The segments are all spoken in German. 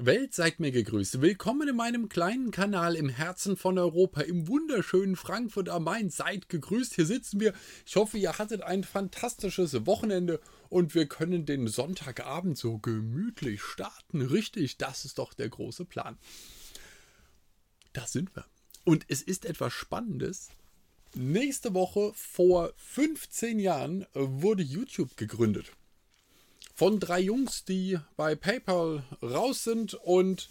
Welt, seid mir gegrüßt. Willkommen in meinem kleinen Kanal im Herzen von Europa, im wunderschönen Frankfurt am Main. Seid gegrüßt, hier sitzen wir. Ich hoffe, ihr hattet ein fantastisches Wochenende und wir können den Sonntagabend so gemütlich starten. Richtig, das ist doch der große Plan. Da sind wir. Und es ist etwas Spannendes. Nächste Woche vor 15 Jahren wurde YouTube gegründet von drei Jungs, die bei PayPal raus sind und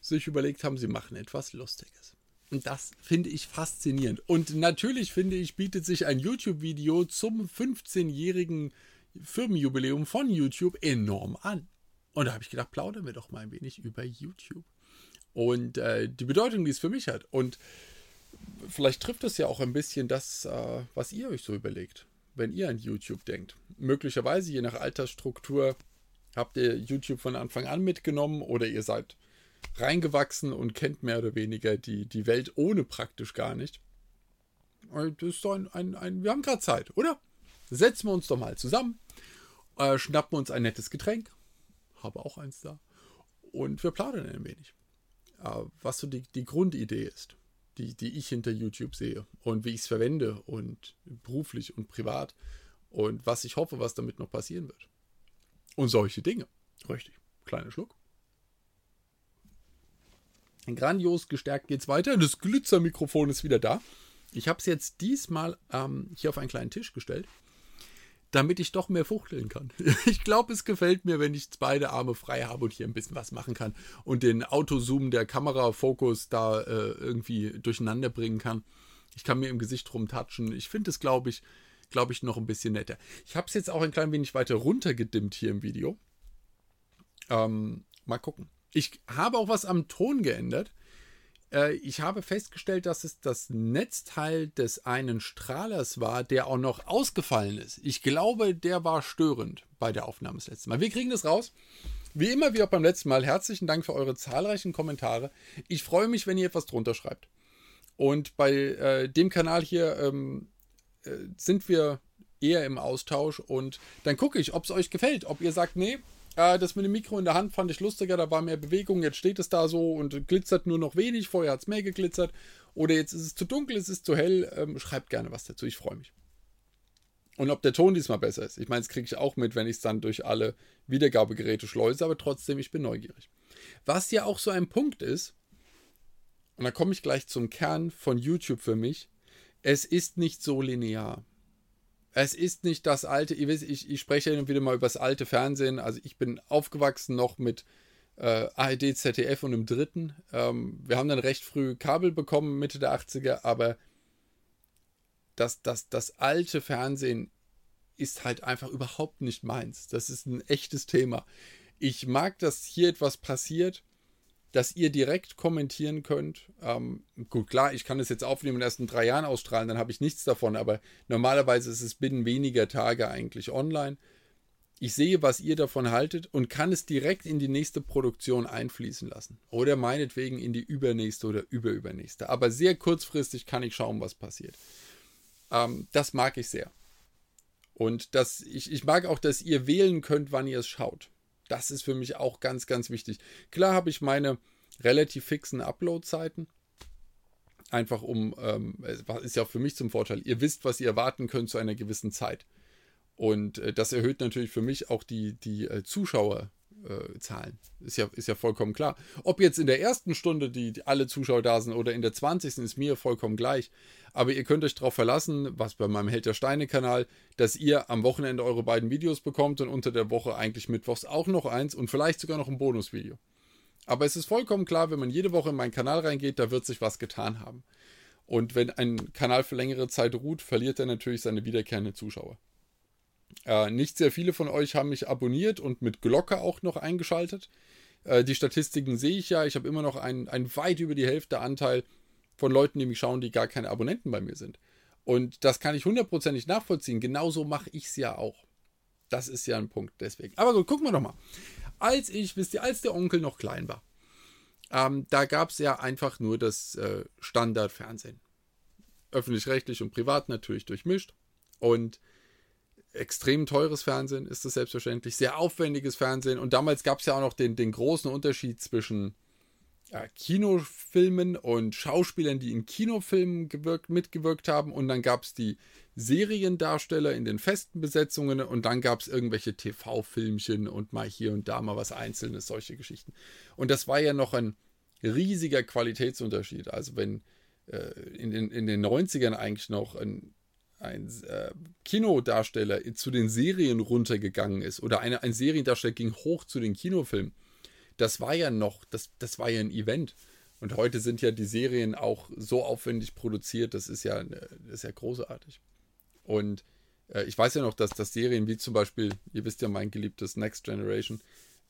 sich überlegt haben, sie machen etwas Lustiges. Und das finde ich faszinierend. Und natürlich finde ich, bietet sich ein YouTube-Video zum 15-jährigen Firmenjubiläum von YouTube enorm an. Und da habe ich gedacht, plaudern wir doch mal ein wenig über YouTube. Und äh, die Bedeutung, die es für mich hat. Und vielleicht trifft es ja auch ein bisschen das, äh, was ihr euch so überlegt wenn ihr an YouTube denkt. Möglicherweise, je nach Altersstruktur, habt ihr YouTube von Anfang an mitgenommen oder ihr seid reingewachsen und kennt mehr oder weniger die, die Welt ohne praktisch gar nicht. Das ist doch ein, ein, ein wir haben gerade Zeit, oder? Setzen wir uns doch mal zusammen, äh, schnappen uns ein nettes Getränk, habe auch eins da, und wir plaudern ein wenig, äh, was so die, die Grundidee ist die, die ich hinter YouTube sehe und wie ich es verwende und beruflich und privat und was ich hoffe, was damit noch passieren wird. Und solche Dinge. Richtig. Kleiner Schluck. Grandios gestärkt geht es weiter. Das Glitzermikrofon ist wieder da. Ich habe es jetzt diesmal ähm, hier auf einen kleinen Tisch gestellt damit ich doch mehr fuchteln kann. Ich glaube, es gefällt mir, wenn ich beide Arme frei habe und hier ein bisschen was machen kann und den Autozoom der Kamerafokus da äh, irgendwie durcheinander bringen kann. Ich kann mir im Gesicht rumtatschen. Ich finde es, glaube ich, glaube ich, noch ein bisschen netter. Ich habe es jetzt auch ein klein wenig weiter runtergedimmt hier im Video. Ähm, mal gucken. Ich habe auch was am Ton geändert. Äh, ich habe festgestellt, dass es das Netzteil des einen Strahlers war, der auch noch ausgefallen ist. Ich glaube, der war störend bei der Aufnahme das letzte Mal. Wir kriegen das raus. Wie immer, wie auch beim letzten Mal, herzlichen Dank für eure zahlreichen Kommentare. Ich freue mich, wenn ihr etwas drunter schreibt. Und bei äh, dem Kanal hier ähm, äh, sind wir eher im Austausch und dann gucke ich, ob es euch gefällt. Ob ihr sagt, nee, äh, das mit dem Mikro in der Hand fand ich lustiger, da war mehr Bewegung. Jetzt steht es da so und glitzert nur noch wenig. Vorher hat es mehr geglitzert. Oder jetzt ist es zu dunkel, es ist zu hell. Ähm, schreibt gerne was dazu, ich freue mich. Und ob der Ton diesmal besser ist. Ich meine, das kriege ich auch mit, wenn ich es dann durch alle Wiedergabegeräte schleuse, aber trotzdem, ich bin neugierig. Was ja auch so ein Punkt ist, und da komme ich gleich zum Kern von YouTube für mich, es ist nicht so linear. Es ist nicht das alte, ihr wisst, ich, ich spreche ja wieder mal über das alte Fernsehen. Also ich bin aufgewachsen noch mit äh, ARD, ZDF und im dritten. Ähm, wir haben dann recht früh Kabel bekommen, Mitte der 80er, aber das, das, das alte Fernsehen ist halt einfach überhaupt nicht meins. Das ist ein echtes Thema. Ich mag, dass hier etwas passiert, dass ihr direkt kommentieren könnt. Ähm, gut, klar, ich kann es jetzt aufnehmen und erst in drei Jahren ausstrahlen, dann habe ich nichts davon, aber normalerweise ist es binnen weniger Tage eigentlich online. Ich sehe, was ihr davon haltet und kann es direkt in die nächste Produktion einfließen lassen. Oder meinetwegen in die übernächste oder überübernächste. Aber sehr kurzfristig kann ich schauen, was passiert. Ähm, das mag ich sehr. Und das, ich, ich mag auch, dass ihr wählen könnt, wann ihr es schaut. Das ist für mich auch ganz, ganz wichtig. Klar habe ich meine relativ fixen Upload-Zeiten. Einfach um, ähm, ist ja auch für mich zum Vorteil. Ihr wisst, was ihr erwarten könnt zu einer gewissen Zeit. Und äh, das erhöht natürlich für mich auch die, die äh, Zuschauer, äh, Zahlen. Ist ja, ist ja vollkommen klar. Ob jetzt in der ersten Stunde die, die alle Zuschauer da sind oder in der 20. ist mir vollkommen gleich. Aber ihr könnt euch darauf verlassen, was bei meinem Held der Steine-Kanal, dass ihr am Wochenende eure beiden Videos bekommt und unter der Woche eigentlich mittwochs auch noch eins und vielleicht sogar noch ein Bonusvideo. Aber es ist vollkommen klar, wenn man jede Woche in meinen Kanal reingeht, da wird sich was getan haben. Und wenn ein Kanal für längere Zeit ruht, verliert er natürlich seine wiederkehrenden Zuschauer. Äh, nicht sehr viele von euch haben mich abonniert und mit Glocke auch noch eingeschaltet. Äh, die Statistiken sehe ich ja. Ich habe immer noch einen, weit über die Hälfte Anteil von Leuten, die mich schauen, die gar keine Abonnenten bei mir sind. Und das kann ich hundertprozentig nachvollziehen. Genauso mache ich es ja auch. Das ist ja ein Punkt deswegen. Aber gut, gucken wir doch mal. Als ich, wisst ihr, als der Onkel noch klein war, ähm, da gab es ja einfach nur das äh, Standardfernsehen. Öffentlich-rechtlich und privat natürlich durchmischt. Und extrem teures Fernsehen ist das selbstverständlich, sehr aufwendiges Fernsehen. Und damals gab es ja auch noch den, den großen Unterschied zwischen ja, Kinofilmen und Schauspielern, die in Kinofilmen gewirkt, mitgewirkt haben. Und dann gab es die Seriendarsteller in den festen Besetzungen und dann gab es irgendwelche TV-Filmchen und mal hier und da mal was Einzelnes, solche Geschichten. Und das war ja noch ein riesiger Qualitätsunterschied. Also wenn äh, in, den, in den 90ern eigentlich noch ein, ein äh, Kinodarsteller zu den Serien runtergegangen ist oder eine, ein Seriendarsteller ging hoch zu den Kinofilmen, das war ja noch, das, das war ja ein Event. Und heute sind ja die Serien auch so aufwendig produziert, das ist ja, das ist ja großartig. Und äh, ich weiß ja noch, dass, dass Serien wie zum Beispiel, ihr wisst ja mein geliebtes Next Generation,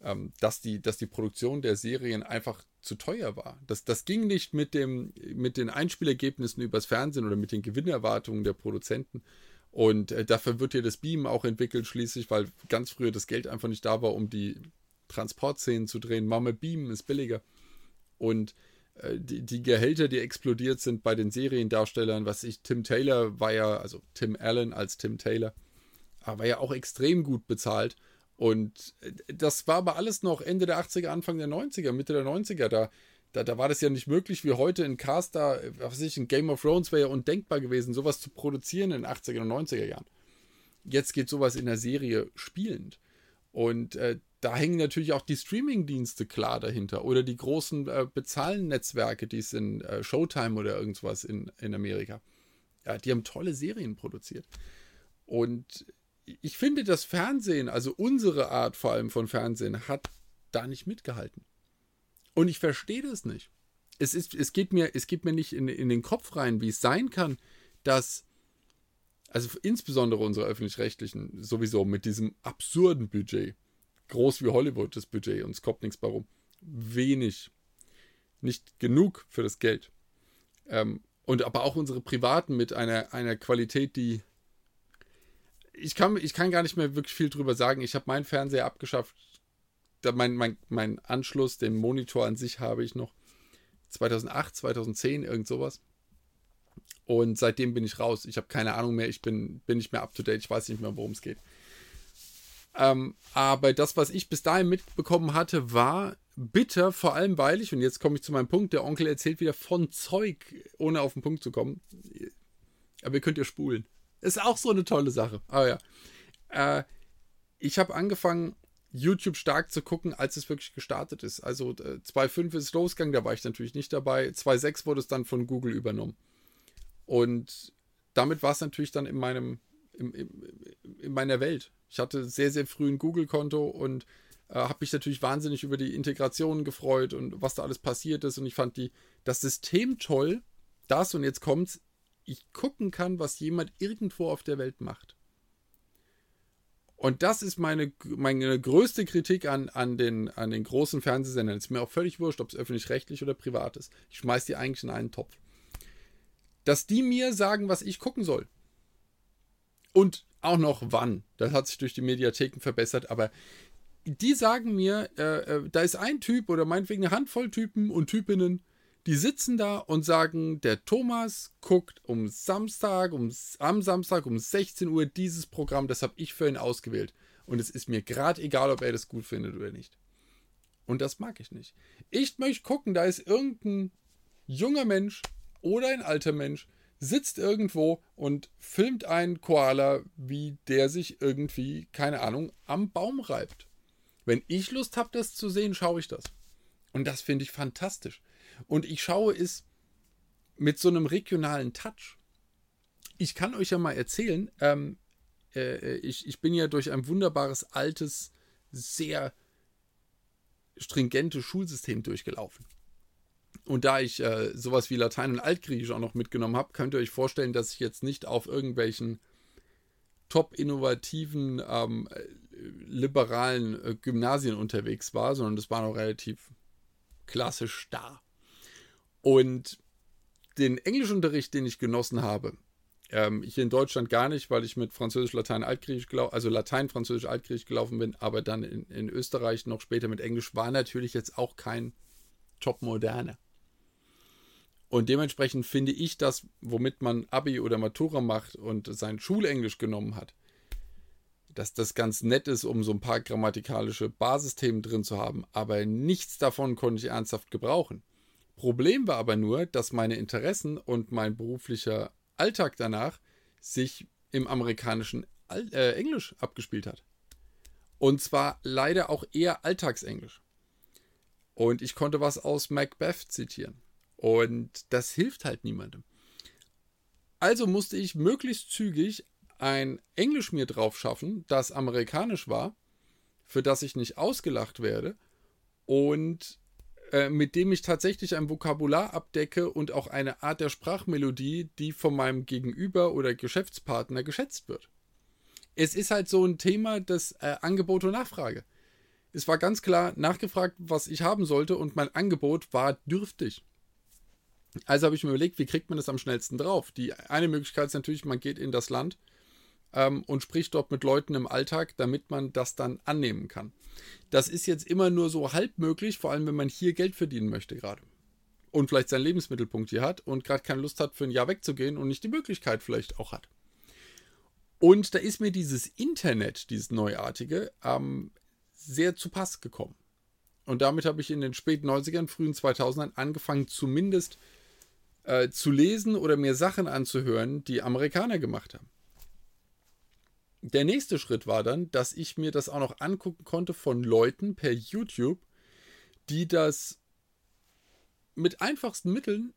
ähm, dass, die, dass die Produktion der Serien einfach zu teuer war. Das, das ging nicht mit, dem, mit den Einspielergebnissen übers Fernsehen oder mit den Gewinnerwartungen der Produzenten. Und äh, dafür wird ja das Beam auch entwickelt, schließlich, weil ganz früher das Geld einfach nicht da war, um die Transportszenen zu drehen. Mama Beam ist billiger. Und äh, die, die, Gehälter, die explodiert sind bei den Seriendarstellern, was ich, Tim Taylor war ja, also Tim Allen als Tim Taylor, war ja auch extrem gut bezahlt. Und äh, das war aber alles noch Ende der 80er, Anfang der 90er, Mitte der 90er. Da, da, da war das ja nicht möglich wie heute in Cast, da, was weiß ich, in Game of Thrones wäre ja undenkbar gewesen, sowas zu produzieren in den 80er und 90er Jahren. Jetzt geht sowas in der Serie spielend. Und äh, da hängen natürlich auch die Streaming-Dienste klar dahinter oder die großen äh, Bezahlen-Netzwerke, die es in äh, Showtime oder irgendwas in, in Amerika. Ja, die haben tolle Serien produziert. Und ich finde, das Fernsehen, also unsere Art vor allem von Fernsehen, hat da nicht mitgehalten. Und ich verstehe das nicht. Es, ist, es, geht mir, es geht mir nicht in, in den Kopf rein, wie es sein kann, dass, also insbesondere unsere öffentlich-rechtlichen, sowieso mit diesem absurden Budget, groß wie Hollywood das Budget, uns kommt nichts warum, wenig, nicht genug für das Geld. Ähm, und aber auch unsere Privaten mit einer, einer Qualität, die ich kann, ich kann gar nicht mehr wirklich viel drüber sagen. Ich habe meinen Fernseher abgeschafft. Mein, mein, mein Anschluss, den Monitor an sich habe ich noch 2008, 2010, irgend sowas. Und seitdem bin ich raus. Ich habe keine Ahnung mehr. Ich bin, bin nicht mehr up to date. Ich weiß nicht mehr, worum es geht. Ähm, aber das, was ich bis dahin mitbekommen hatte, war bitter, vor allem weil ich, und jetzt komme ich zu meinem Punkt, der Onkel erzählt wieder von Zeug, ohne auf den Punkt zu kommen. Aber ihr könnt ja spulen. Ist auch so eine tolle Sache. Aber ja. Äh, ich habe angefangen, YouTube stark zu gucken, als es wirklich gestartet ist. Also äh, 2.5 ist losgegangen, da war ich natürlich nicht dabei. 2.6 wurde es dann von Google übernommen. Und damit war es natürlich dann in meinem, in, in, in, meiner Welt. Ich hatte sehr, sehr früh ein Google-Konto und äh, habe mich natürlich wahnsinnig über die Integration gefreut und was da alles passiert ist. Und ich fand die, das System toll. Das und jetzt kommt's, ich gucken kann, was jemand irgendwo auf der Welt macht. Und das ist meine, meine größte Kritik an, an, den, an den großen Fernsehsendern. Es ist mir auch völlig wurscht, ob es öffentlich-rechtlich oder privat ist. Ich schmeiß die eigentlich in einen Topf. Dass die mir sagen, was ich gucken soll. Und auch noch wann. Das hat sich durch die Mediatheken verbessert, aber die sagen mir, äh, äh, da ist ein Typ oder meinetwegen eine Handvoll Typen und Typinnen, die sitzen da und sagen, der Thomas guckt um Samstag, um, am Samstag um 16 Uhr dieses Programm, das habe ich für ihn ausgewählt. Und es ist mir gerade egal, ob er das gut findet oder nicht. Und das mag ich nicht. Ich möchte gucken, da ist irgendein junger Mensch oder ein alter Mensch, sitzt irgendwo und filmt einen Koala, wie der sich irgendwie, keine Ahnung, am Baum reibt. Wenn ich Lust habe, das zu sehen, schaue ich das. Und das finde ich fantastisch. Und ich schaue es mit so einem regionalen Touch. Ich kann euch ja mal erzählen, ähm, äh, ich, ich bin ja durch ein wunderbares, altes, sehr stringentes Schulsystem durchgelaufen. Und da ich äh, sowas wie Latein und Altgriechisch auch noch mitgenommen habe, könnt ihr euch vorstellen, dass ich jetzt nicht auf irgendwelchen top innovativen, ähm, liberalen äh, Gymnasien unterwegs war, sondern das war noch relativ klassisch da. Und den Englischunterricht, den ich genossen habe, ähm, hier in Deutschland gar nicht, weil ich mit Französisch, Latein, Altgriechisch, also Latein, Französisch, Altgriechisch gelaufen bin, aber dann in, in Österreich noch später mit Englisch, war natürlich jetzt auch kein Top-Moderne. Und dementsprechend finde ich das, womit man Abi oder Matura macht und sein Schulenglisch genommen hat, dass das ganz nett ist, um so ein paar grammatikalische Basisthemen drin zu haben, aber nichts davon konnte ich ernsthaft gebrauchen. Problem war aber nur, dass meine Interessen und mein beruflicher Alltag danach sich im amerikanischen äh, Englisch abgespielt hat. Und zwar leider auch eher Alltagsenglisch. Und ich konnte was aus Macbeth zitieren. Und das hilft halt niemandem. Also musste ich möglichst zügig ein Englisch mir drauf schaffen, das amerikanisch war, für das ich nicht ausgelacht werde und äh, mit dem ich tatsächlich ein Vokabular abdecke und auch eine Art der Sprachmelodie, die von meinem Gegenüber oder Geschäftspartner geschätzt wird. Es ist halt so ein Thema des äh, Angebot und Nachfrage. Es war ganz klar nachgefragt, was ich haben sollte und mein Angebot war dürftig. Also habe ich mir überlegt, wie kriegt man das am schnellsten drauf? Die eine Möglichkeit ist natürlich, man geht in das Land ähm, und spricht dort mit Leuten im Alltag, damit man das dann annehmen kann. Das ist jetzt immer nur so halb möglich, vor allem wenn man hier Geld verdienen möchte gerade. Und vielleicht seinen Lebensmittelpunkt hier hat und gerade keine Lust hat, für ein Jahr wegzugehen und nicht die Möglichkeit vielleicht auch hat. Und da ist mir dieses Internet, dieses Neuartige, ähm, sehr zu Pass gekommen. Und damit habe ich in den späten 90ern, frühen 2000ern angefangen, zumindest äh, zu lesen oder mir Sachen anzuhören, die Amerikaner gemacht haben der nächste Schritt war dann, dass ich mir das auch noch angucken konnte von Leuten per YouTube, die das mit einfachsten Mitteln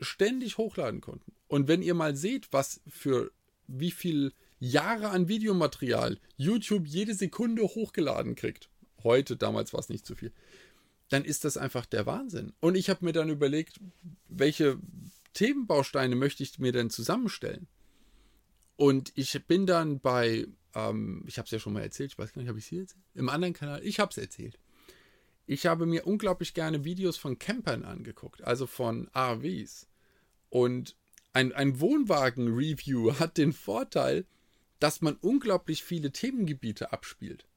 ständig hochladen konnten. Und wenn ihr mal seht, was für wie viel Jahre an Videomaterial YouTube jede Sekunde hochgeladen kriegt, heute, damals war es nicht zu viel, dann ist das einfach der Wahnsinn. Und ich habe mir dann überlegt, welche Themenbausteine möchte ich mir denn zusammenstellen? Und ich bin dann bei, ähm, ich habe es ja schon mal erzählt, ich weiß gar nicht, habe ich es hier erzählt? Im anderen Kanal, ich habe es erzählt. Ich habe mir unglaublich gerne Videos von Campern angeguckt, also von RVs. Und ein, ein Wohnwagen-Review hat den Vorteil, dass man unglaublich viele Themengebiete abspielt.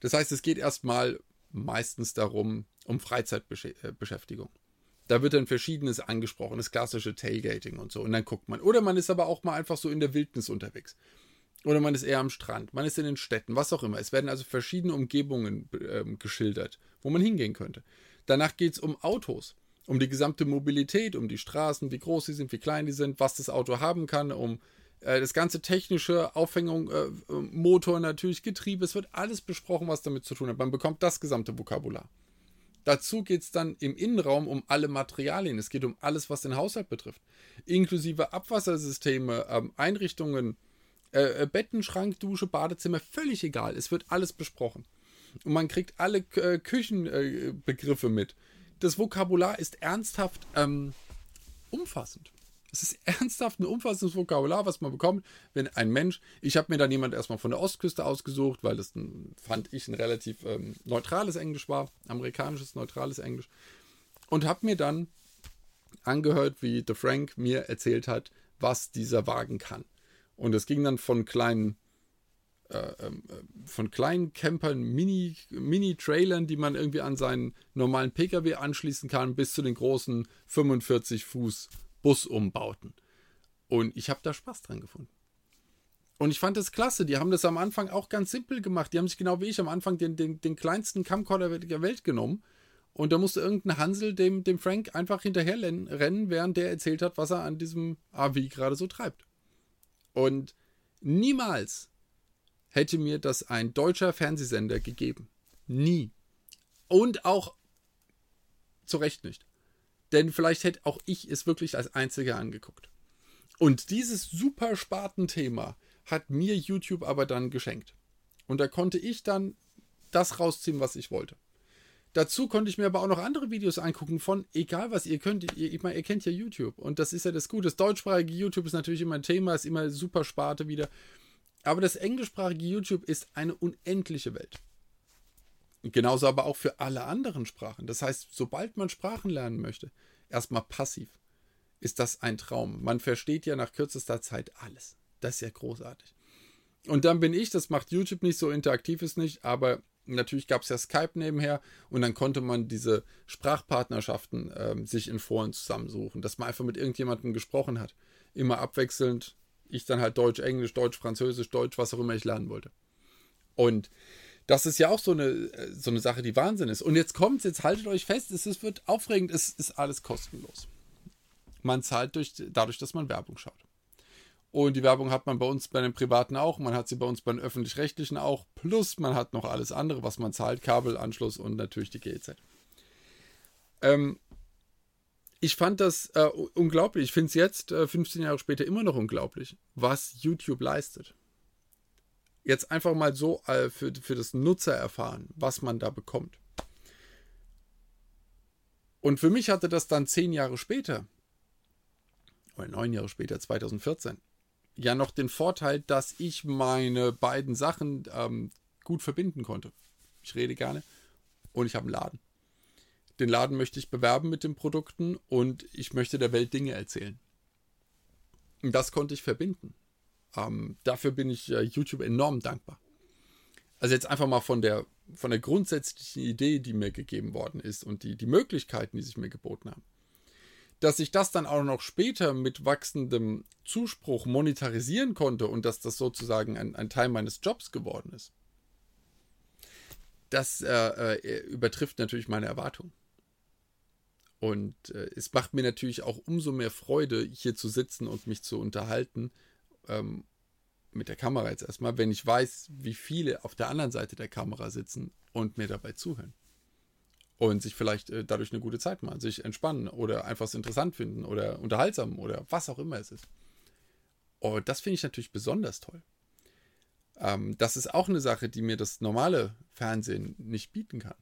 Das heißt, es geht erstmal meistens darum, um Freizeitbeschäftigung. Da wird dann Verschiedenes angesprochen, das klassische Tailgating und so. Und dann guckt man. Oder man ist aber auch mal einfach so in der Wildnis unterwegs. Oder man ist eher am Strand, man ist in den Städten, was auch immer. Es werden also verschiedene Umgebungen äh, geschildert, wo man hingehen könnte. Danach geht es um Autos, um die gesamte Mobilität, um die Straßen, wie groß sie sind, wie klein die sind, was das Auto haben kann, um äh, das ganze technische Aufhängung, äh, Motor natürlich, Getriebe. Es wird alles besprochen, was damit zu tun hat. Man bekommt das gesamte Vokabular. Dazu geht es dann im Innenraum um alle Materialien. Es geht um alles, was den Haushalt betrifft. Inklusive Abwassersysteme, ähm, Einrichtungen, äh, äh, Betten, Schrank, Dusche, Badezimmer, völlig egal. Es wird alles besprochen. Und man kriegt alle äh, Küchenbegriffe mit. Das Vokabular ist ernsthaft ähm, umfassend. Es ist ernsthaft ein umfassendes Vokabular, was man bekommt, wenn ein Mensch, ich habe mir dann jemand erstmal von der Ostküste ausgesucht, weil das ein, fand ich ein relativ ähm, neutrales Englisch war, amerikanisches neutrales Englisch, und habe mir dann angehört, wie The Frank mir erzählt hat, was dieser Wagen kann. Und es ging dann von kleinen äh, ähm, äh, von kleinen Campern, Mini, Mini-Trailern, die man irgendwie an seinen normalen Pkw anschließen kann, bis zu den großen 45 Fuß Busumbauten. Und ich habe da Spaß dran gefunden. Und ich fand das klasse. Die haben das am Anfang auch ganz simpel gemacht. Die haben sich genau wie ich am Anfang den, den, den kleinsten Camcorder der Welt genommen. Und da musste irgendein Hansel dem, dem Frank einfach hinterher rennen, während der erzählt hat, was er an diesem AV gerade so treibt. Und niemals hätte mir das ein deutscher Fernsehsender gegeben. Nie. Und auch zu Recht nicht. Denn vielleicht hätte auch ich es wirklich als einziger angeguckt. Und dieses super Spartenthema hat mir YouTube aber dann geschenkt. Und da konnte ich dann das rausziehen, was ich wollte. Dazu konnte ich mir aber auch noch andere Videos angucken von, egal was ihr könnt, ihr, ich meine, ihr kennt ja YouTube. Und das ist ja das Gute. Das deutschsprachige YouTube ist natürlich immer ein Thema, ist immer super Sparte wieder. Aber das englischsprachige YouTube ist eine unendliche Welt. Genauso aber auch für alle anderen Sprachen. Das heißt, sobald man Sprachen lernen möchte, erstmal passiv, ist das ein Traum. Man versteht ja nach kürzester Zeit alles. Das ist ja großartig. Und dann bin ich, das macht YouTube nicht so interaktiv ist nicht, aber natürlich gab es ja Skype nebenher und dann konnte man diese Sprachpartnerschaften äh, sich in Foren zusammensuchen, dass man einfach mit irgendjemandem gesprochen hat. Immer abwechselnd. Ich dann halt Deutsch, Englisch, Deutsch, Französisch, Deutsch, was auch immer ich lernen wollte. Und das ist ja auch so eine, so eine Sache, die Wahnsinn ist. Und jetzt kommt jetzt haltet euch fest, es, es wird aufregend, es ist alles kostenlos. Man zahlt durch, dadurch, dass man Werbung schaut. Und die Werbung hat man bei uns bei den Privaten auch, man hat sie bei uns bei den Öffentlich-Rechtlichen auch, plus man hat noch alles andere, was man zahlt, Kabelanschluss und natürlich die GEZ. Ähm, ich fand das äh, unglaublich. Ich finde es jetzt, äh, 15 Jahre später, immer noch unglaublich, was YouTube leistet. Jetzt einfach mal so äh, für, für das Nutzer erfahren, was man da bekommt. Und für mich hatte das dann zehn Jahre später, oder neun Jahre später, 2014, ja noch den Vorteil, dass ich meine beiden Sachen ähm, gut verbinden konnte. Ich rede gerne und ich habe einen Laden. Den Laden möchte ich bewerben mit den Produkten und ich möchte der Welt Dinge erzählen. Und das konnte ich verbinden. Ähm, dafür bin ich äh, YouTube enorm dankbar. Also jetzt einfach mal von der, von der grundsätzlichen Idee, die mir gegeben worden ist und die, die Möglichkeiten, die sich mir geboten haben. Dass ich das dann auch noch später mit wachsendem Zuspruch monetarisieren konnte und dass das sozusagen ein, ein Teil meines Jobs geworden ist, das äh, äh, übertrifft natürlich meine Erwartungen. Und äh, es macht mir natürlich auch umso mehr Freude, hier zu sitzen und mich zu unterhalten. Ähm, mit der Kamera jetzt erstmal, wenn ich weiß, wie viele auf der anderen Seite der Kamera sitzen und mir dabei zuhören. Und sich vielleicht äh, dadurch eine gute Zeit machen, sich entspannen oder einfach es interessant finden oder unterhaltsam oder was auch immer es ist. Und das finde ich natürlich besonders toll. Ähm, das ist auch eine Sache, die mir das normale Fernsehen nicht bieten kann.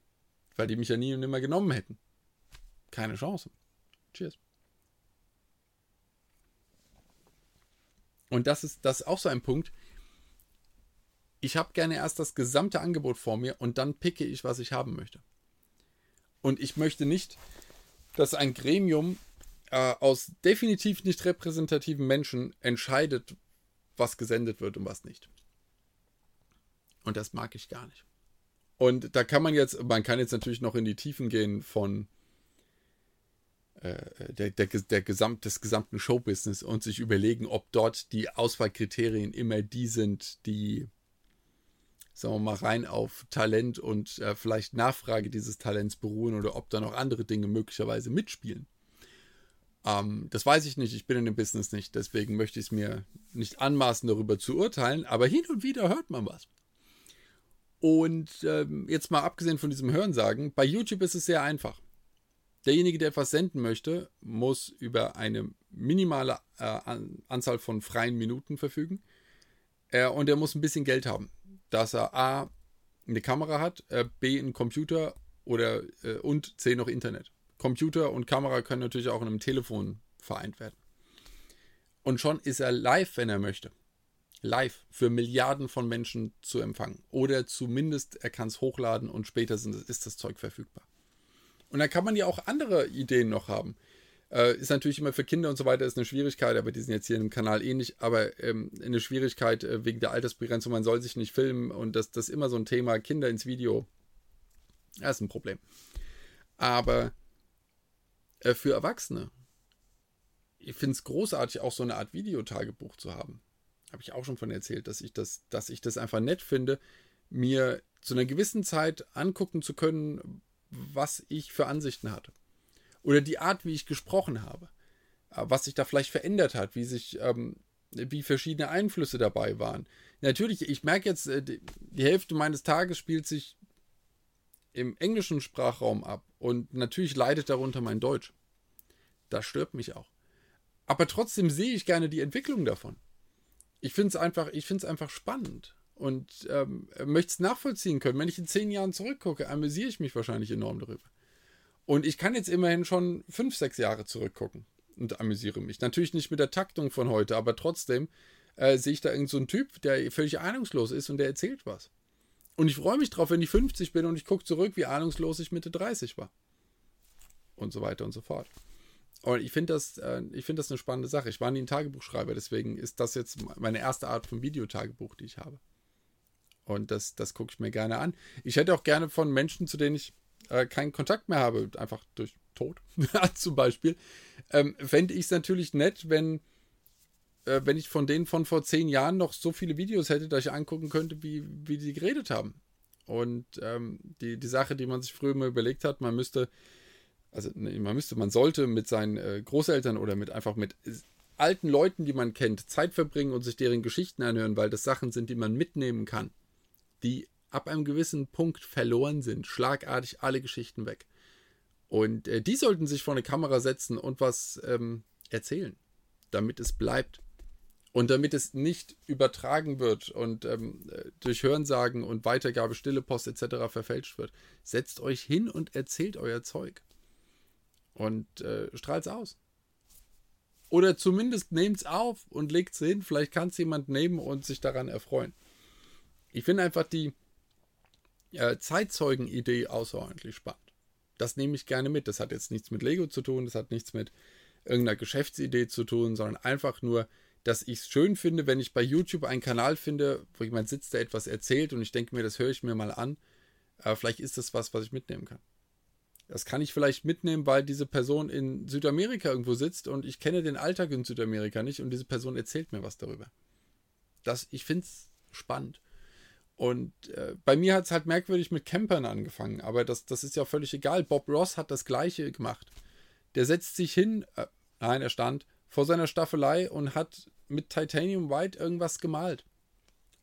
Weil die mich ja nie und nimmer genommen hätten keine Chance. Cheers. Und das ist, das ist auch so ein Punkt. Ich habe gerne erst das gesamte Angebot vor mir und dann picke ich, was ich haben möchte. Und ich möchte nicht, dass ein Gremium äh, aus definitiv nicht repräsentativen Menschen entscheidet, was gesendet wird und was nicht. Und das mag ich gar nicht. Und da kann man jetzt, man kann jetzt natürlich noch in die Tiefen gehen von der, der, der Gesamt, des gesamten Showbusiness und sich überlegen, ob dort die Auswahlkriterien immer die sind, die, sagen wir mal, rein auf Talent und äh, vielleicht Nachfrage dieses Talents beruhen oder ob da noch andere Dinge möglicherweise mitspielen. Ähm, das weiß ich nicht, ich bin in dem Business nicht, deswegen möchte ich es mir nicht anmaßen, darüber zu urteilen, aber hin und wieder hört man was. Und ähm, jetzt mal abgesehen von diesem Hörensagen, bei YouTube ist es sehr einfach. Derjenige, der etwas senden möchte, muss über eine minimale äh, Anzahl von freien Minuten verfügen. Äh, und er muss ein bisschen Geld haben, dass er A, eine Kamera hat, äh, B, einen Computer oder äh, und C, noch Internet. Computer und Kamera können natürlich auch in einem Telefon vereint werden. Und schon ist er live, wenn er möchte. Live für Milliarden von Menschen zu empfangen. Oder zumindest er kann es hochladen und später ist das Zeug verfügbar. Und dann kann man ja auch andere Ideen noch haben. Äh, ist natürlich immer für Kinder und so weiter ist eine Schwierigkeit, aber die sind jetzt hier im Kanal ähnlich, aber ähm, eine Schwierigkeit äh, wegen der Altersbegrenzung, man soll sich nicht filmen und das, das ist immer so ein Thema, Kinder ins Video, das ist ein Problem. Aber äh, für Erwachsene, ich finde es großartig, auch so eine Art Videotagebuch zu haben. Habe ich auch schon von erzählt, dass ich das, dass ich das einfach nett finde, mir zu einer gewissen Zeit angucken zu können, was ich für Ansichten hatte. Oder die Art, wie ich gesprochen habe. Äh, was sich da vielleicht verändert hat, wie sich, ähm, wie verschiedene Einflüsse dabei waren. Natürlich, ich merke jetzt, äh, die Hälfte meines Tages spielt sich im englischen Sprachraum ab und natürlich leidet darunter mein Deutsch. Das stört mich auch. Aber trotzdem sehe ich gerne die Entwicklung davon. Ich finde es einfach, einfach spannend und ähm, möchte es nachvollziehen können. Wenn ich in zehn Jahren zurückgucke, amüsiere ich mich wahrscheinlich enorm darüber. Und ich kann jetzt immerhin schon fünf, sechs Jahre zurückgucken und amüsiere mich. Natürlich nicht mit der Taktung von heute, aber trotzdem äh, sehe ich da irgendeinen so Typ, der völlig ahnungslos ist und der erzählt was. Und ich freue mich drauf, wenn ich 50 bin und ich gucke zurück, wie ahnungslos ich Mitte 30 war. Und so weiter und so fort. Und ich finde das, äh, find das eine spannende Sache. Ich war nie ein Tagebuchschreiber, deswegen ist das jetzt meine erste Art von Videotagebuch, die ich habe. Und das, das gucke ich mir gerne an. Ich hätte auch gerne von Menschen, zu denen ich äh, keinen Kontakt mehr habe, einfach durch Tod zum Beispiel, ähm, fände ich es natürlich nett, wenn äh, wenn ich von denen von vor zehn Jahren noch so viele Videos hätte, dass ich angucken könnte, wie, wie die geredet haben. Und ähm, die, die Sache, die man sich früher mal überlegt hat, man müsste, also nee, man müsste, man sollte mit seinen äh, Großeltern oder mit einfach mit alten Leuten, die man kennt, Zeit verbringen und sich deren Geschichten anhören, weil das Sachen sind, die man mitnehmen kann, die ab einem gewissen Punkt verloren sind, schlagartig alle Geschichten weg. Und äh, die sollten sich vor eine Kamera setzen und was ähm, erzählen, damit es bleibt. Und damit es nicht übertragen wird und ähm, durch Hörensagen und Weitergabe, stille Post etc. verfälscht wird. Setzt euch hin und erzählt euer Zeug. Und äh, strahlt es aus. Oder zumindest nehmt es auf und legt es hin. Vielleicht kann es jemand nehmen und sich daran erfreuen. Ich finde einfach die äh, Zeitzeugen-Idee außerordentlich spannend. Das nehme ich gerne mit. Das hat jetzt nichts mit Lego zu tun, das hat nichts mit irgendeiner Geschäftsidee zu tun, sondern einfach nur, dass ich es schön finde, wenn ich bei YouTube einen Kanal finde, wo jemand sitzt, der etwas erzählt und ich denke mir, das höre ich mir mal an. Aber vielleicht ist das was, was ich mitnehmen kann. Das kann ich vielleicht mitnehmen, weil diese Person in Südamerika irgendwo sitzt und ich kenne den Alltag in Südamerika nicht und diese Person erzählt mir was darüber. Das, ich finde es spannend. Und äh, bei mir hat es halt merkwürdig mit Campern angefangen, aber das, das ist ja völlig egal. Bob Ross hat das gleiche gemacht. Der setzt sich hin, äh, nein, er stand vor seiner Staffelei und hat mit Titanium White irgendwas gemalt.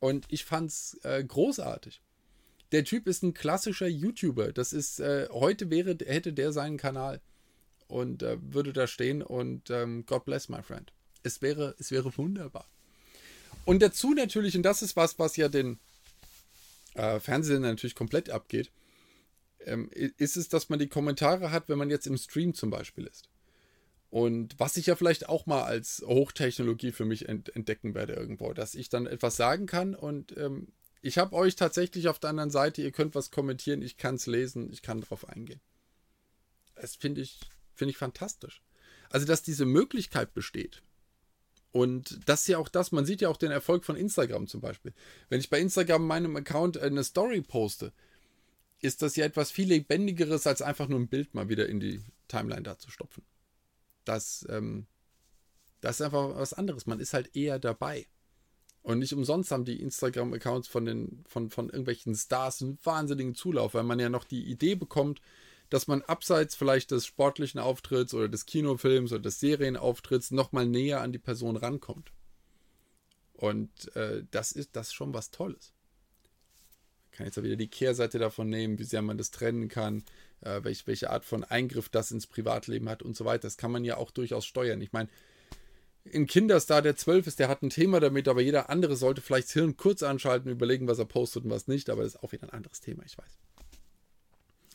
Und ich fand's äh, großartig. Der Typ ist ein klassischer YouTuber. Das ist, äh, heute wäre, hätte der seinen Kanal und äh, würde da stehen und ähm, God bless my friend. Es wäre, es wäre wunderbar. Und dazu natürlich, und das ist was, was ja den äh, Fernsehen natürlich komplett abgeht, ähm, ist es, dass man die Kommentare hat, wenn man jetzt im Stream zum Beispiel ist. Und was ich ja vielleicht auch mal als Hochtechnologie für mich ent entdecken werde irgendwo, dass ich dann etwas sagen kann und ähm, ich habe euch tatsächlich auf der anderen Seite, ihr könnt was kommentieren, ich kann es lesen, ich kann darauf eingehen. Das finde ich, finde ich fantastisch. Also, dass diese Möglichkeit besteht, und das ist ja auch das, man sieht ja auch den Erfolg von Instagram zum Beispiel. Wenn ich bei Instagram meinem Account eine Story poste, ist das ja etwas viel lebendigeres, als einfach nur ein Bild mal wieder in die Timeline da zu stopfen. Das, ähm, das ist einfach was anderes. Man ist halt eher dabei. Und nicht umsonst haben die Instagram-Accounts von, von, von irgendwelchen Stars einen wahnsinnigen Zulauf, weil man ja noch die Idee bekommt, dass man abseits vielleicht des sportlichen Auftritts oder des Kinofilms oder des Serienauftritts nochmal näher an die Person rankommt. Und äh, das ist das schon was Tolles. Man kann jetzt auch wieder die Kehrseite davon nehmen, wie sehr man das trennen kann, äh, welch, welche Art von Eingriff das ins Privatleben hat und so weiter. Das kann man ja auch durchaus steuern. Ich meine, ein Kinderstar, der zwölf ist, der hat ein Thema damit, aber jeder andere sollte vielleicht das Hirn kurz anschalten, überlegen, was er postet und was nicht, aber das ist auch wieder ein anderes Thema, ich weiß.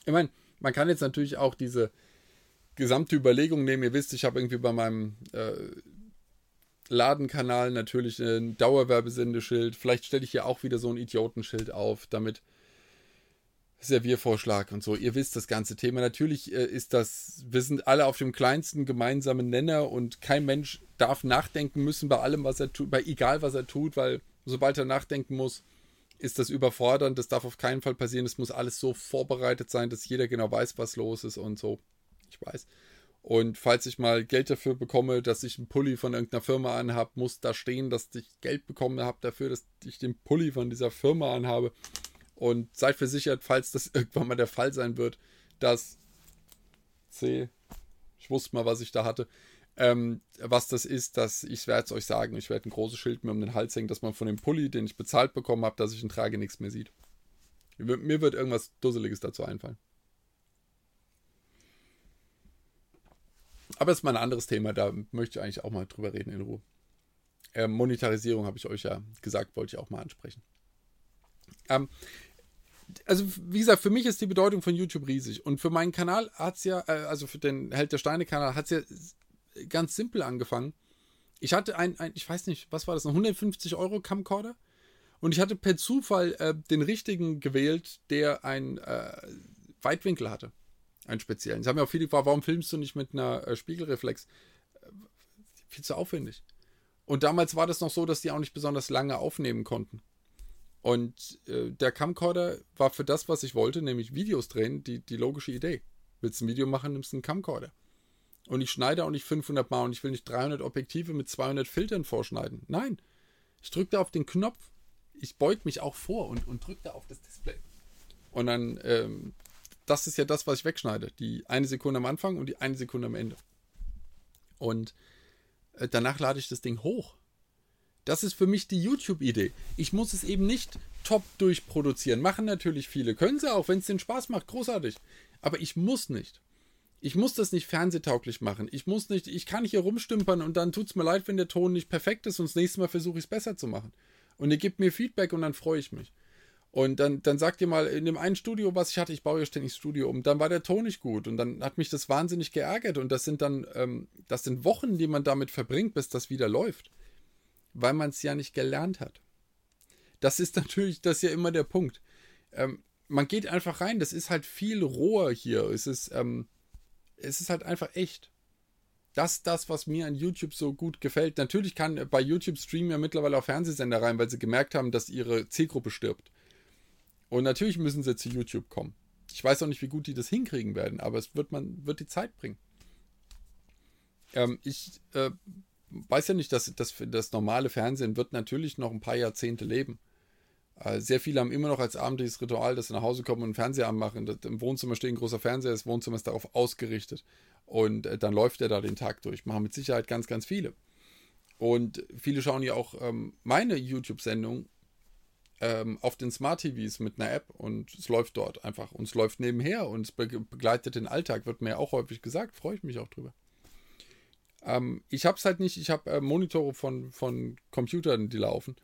Ich meine, man kann jetzt natürlich auch diese gesamte Überlegung nehmen. Ihr wisst, ich habe irgendwie bei meinem äh, Ladenkanal natürlich ein Dauerwerbesendeschild. Vielleicht stelle ich hier auch wieder so ein Idiotenschild auf, damit Serviervorschlag und so. Ihr wisst das ganze Thema. Natürlich äh, ist das, wir sind alle auf dem kleinsten gemeinsamen Nenner und kein Mensch darf nachdenken müssen bei allem, was er tut, bei egal was er tut, weil sobald er nachdenken muss, ist das überfordernd. Das darf auf keinen Fall passieren. Es muss alles so vorbereitet sein, dass jeder genau weiß, was los ist und so. Ich weiß. Und falls ich mal Geld dafür bekomme, dass ich einen Pulli von irgendeiner Firma anhabe, muss da stehen, dass ich Geld bekommen habe dafür, dass ich den Pulli von dieser Firma anhabe. Und seid versichert, falls das irgendwann mal der Fall sein wird, dass C, ich wusste mal, was ich da hatte, ähm, was das ist, dass ich werde es euch sagen. Ich werde ein großes Schild mir um den Hals hängen, dass man von dem Pulli, den ich bezahlt bekommen habe, dass ich ihn trage, nichts mehr sieht. Mir wird irgendwas Dusseliges dazu einfallen. Aber das ist mal ein anderes Thema, da möchte ich eigentlich auch mal drüber reden in Ruhe. Ähm, Monetarisierung habe ich euch ja gesagt, wollte ich auch mal ansprechen. Ähm, also wie gesagt, für mich ist die Bedeutung von YouTube riesig. Und für meinen Kanal hat es ja, äh, also für den Held der Steine-Kanal, hat es ja ganz simpel angefangen. Ich hatte ein, ein, ich weiß nicht, was war das, ein 150 Euro Camcorder? Und ich hatte per Zufall äh, den richtigen gewählt, der einen äh, Weitwinkel hatte. Einen speziellen. Sie haben ja auch viele gefragt, warum filmst du nicht mit einer äh, Spiegelreflex? Äh, viel zu aufwendig. Und damals war das noch so, dass die auch nicht besonders lange aufnehmen konnten. Und äh, der Camcorder war für das, was ich wollte, nämlich Videos drehen, die, die logische Idee. Willst du ein Video machen, nimmst du einen Camcorder. Und ich schneide auch nicht 500 Mal und ich will nicht 300 Objektive mit 200 Filtern vorschneiden. Nein, ich drücke da auf den Knopf, ich beug mich auch vor und, und drücke da auf das Display. Und dann, ähm, das ist ja das, was ich wegschneide. Die eine Sekunde am Anfang und die eine Sekunde am Ende. Und äh, danach lade ich das Ding hoch. Das ist für mich die YouTube-Idee. Ich muss es eben nicht top durchproduzieren. Machen natürlich viele. Können sie auch, wenn es den Spaß macht. Großartig. Aber ich muss nicht. Ich muss das nicht fernsehtauglich machen. Ich muss nicht, ich kann hier rumstümpern und dann tut es mir leid, wenn der Ton nicht perfekt ist und das nächste Mal versuche ich es besser zu machen. Und ihr gebt mir Feedback und dann freue ich mich. Und dann, dann sagt ihr mal, in dem einen Studio, was ich hatte, ich baue ja ständig Studio um, dann war der Ton nicht gut und dann hat mich das wahnsinnig geärgert und das sind dann, ähm, das sind Wochen, die man damit verbringt, bis das wieder läuft, weil man es ja nicht gelernt hat. Das ist natürlich, das ist ja immer der Punkt. Ähm, man geht einfach rein, das ist halt viel roher hier. Es ist, ähm, es ist halt einfach echt. Das ist das, was mir an YouTube so gut gefällt. Natürlich kann bei YouTube streamen ja mittlerweile auch Fernsehsender rein, weil sie gemerkt haben, dass ihre Zielgruppe stirbt. Und natürlich müssen sie zu YouTube kommen. Ich weiß auch nicht, wie gut die das hinkriegen werden, aber es wird man wird die Zeit bringen. Ähm, ich äh, weiß ja nicht, dass, dass das normale Fernsehen wird natürlich noch ein paar Jahrzehnte leben. Äh, sehr viele haben immer noch als abendliches Ritual, dass sie nach Hause kommen und einen Fernseher anmachen. Das, Im Wohnzimmer steht ein großer Fernseher, das Wohnzimmer ist darauf ausgerichtet. Und äh, dann läuft er da den Tag durch. Machen mit Sicherheit ganz, ganz viele. Und viele schauen ja auch ähm, meine YouTube-Sendung ähm, auf den Smart TVs mit einer App und es läuft dort einfach und es läuft nebenher und es be begleitet den Alltag, wird mir auch häufig gesagt, freue ich mich auch drüber. Ähm, ich habe es halt nicht, ich habe äh, Monitore von, von Computern, die laufen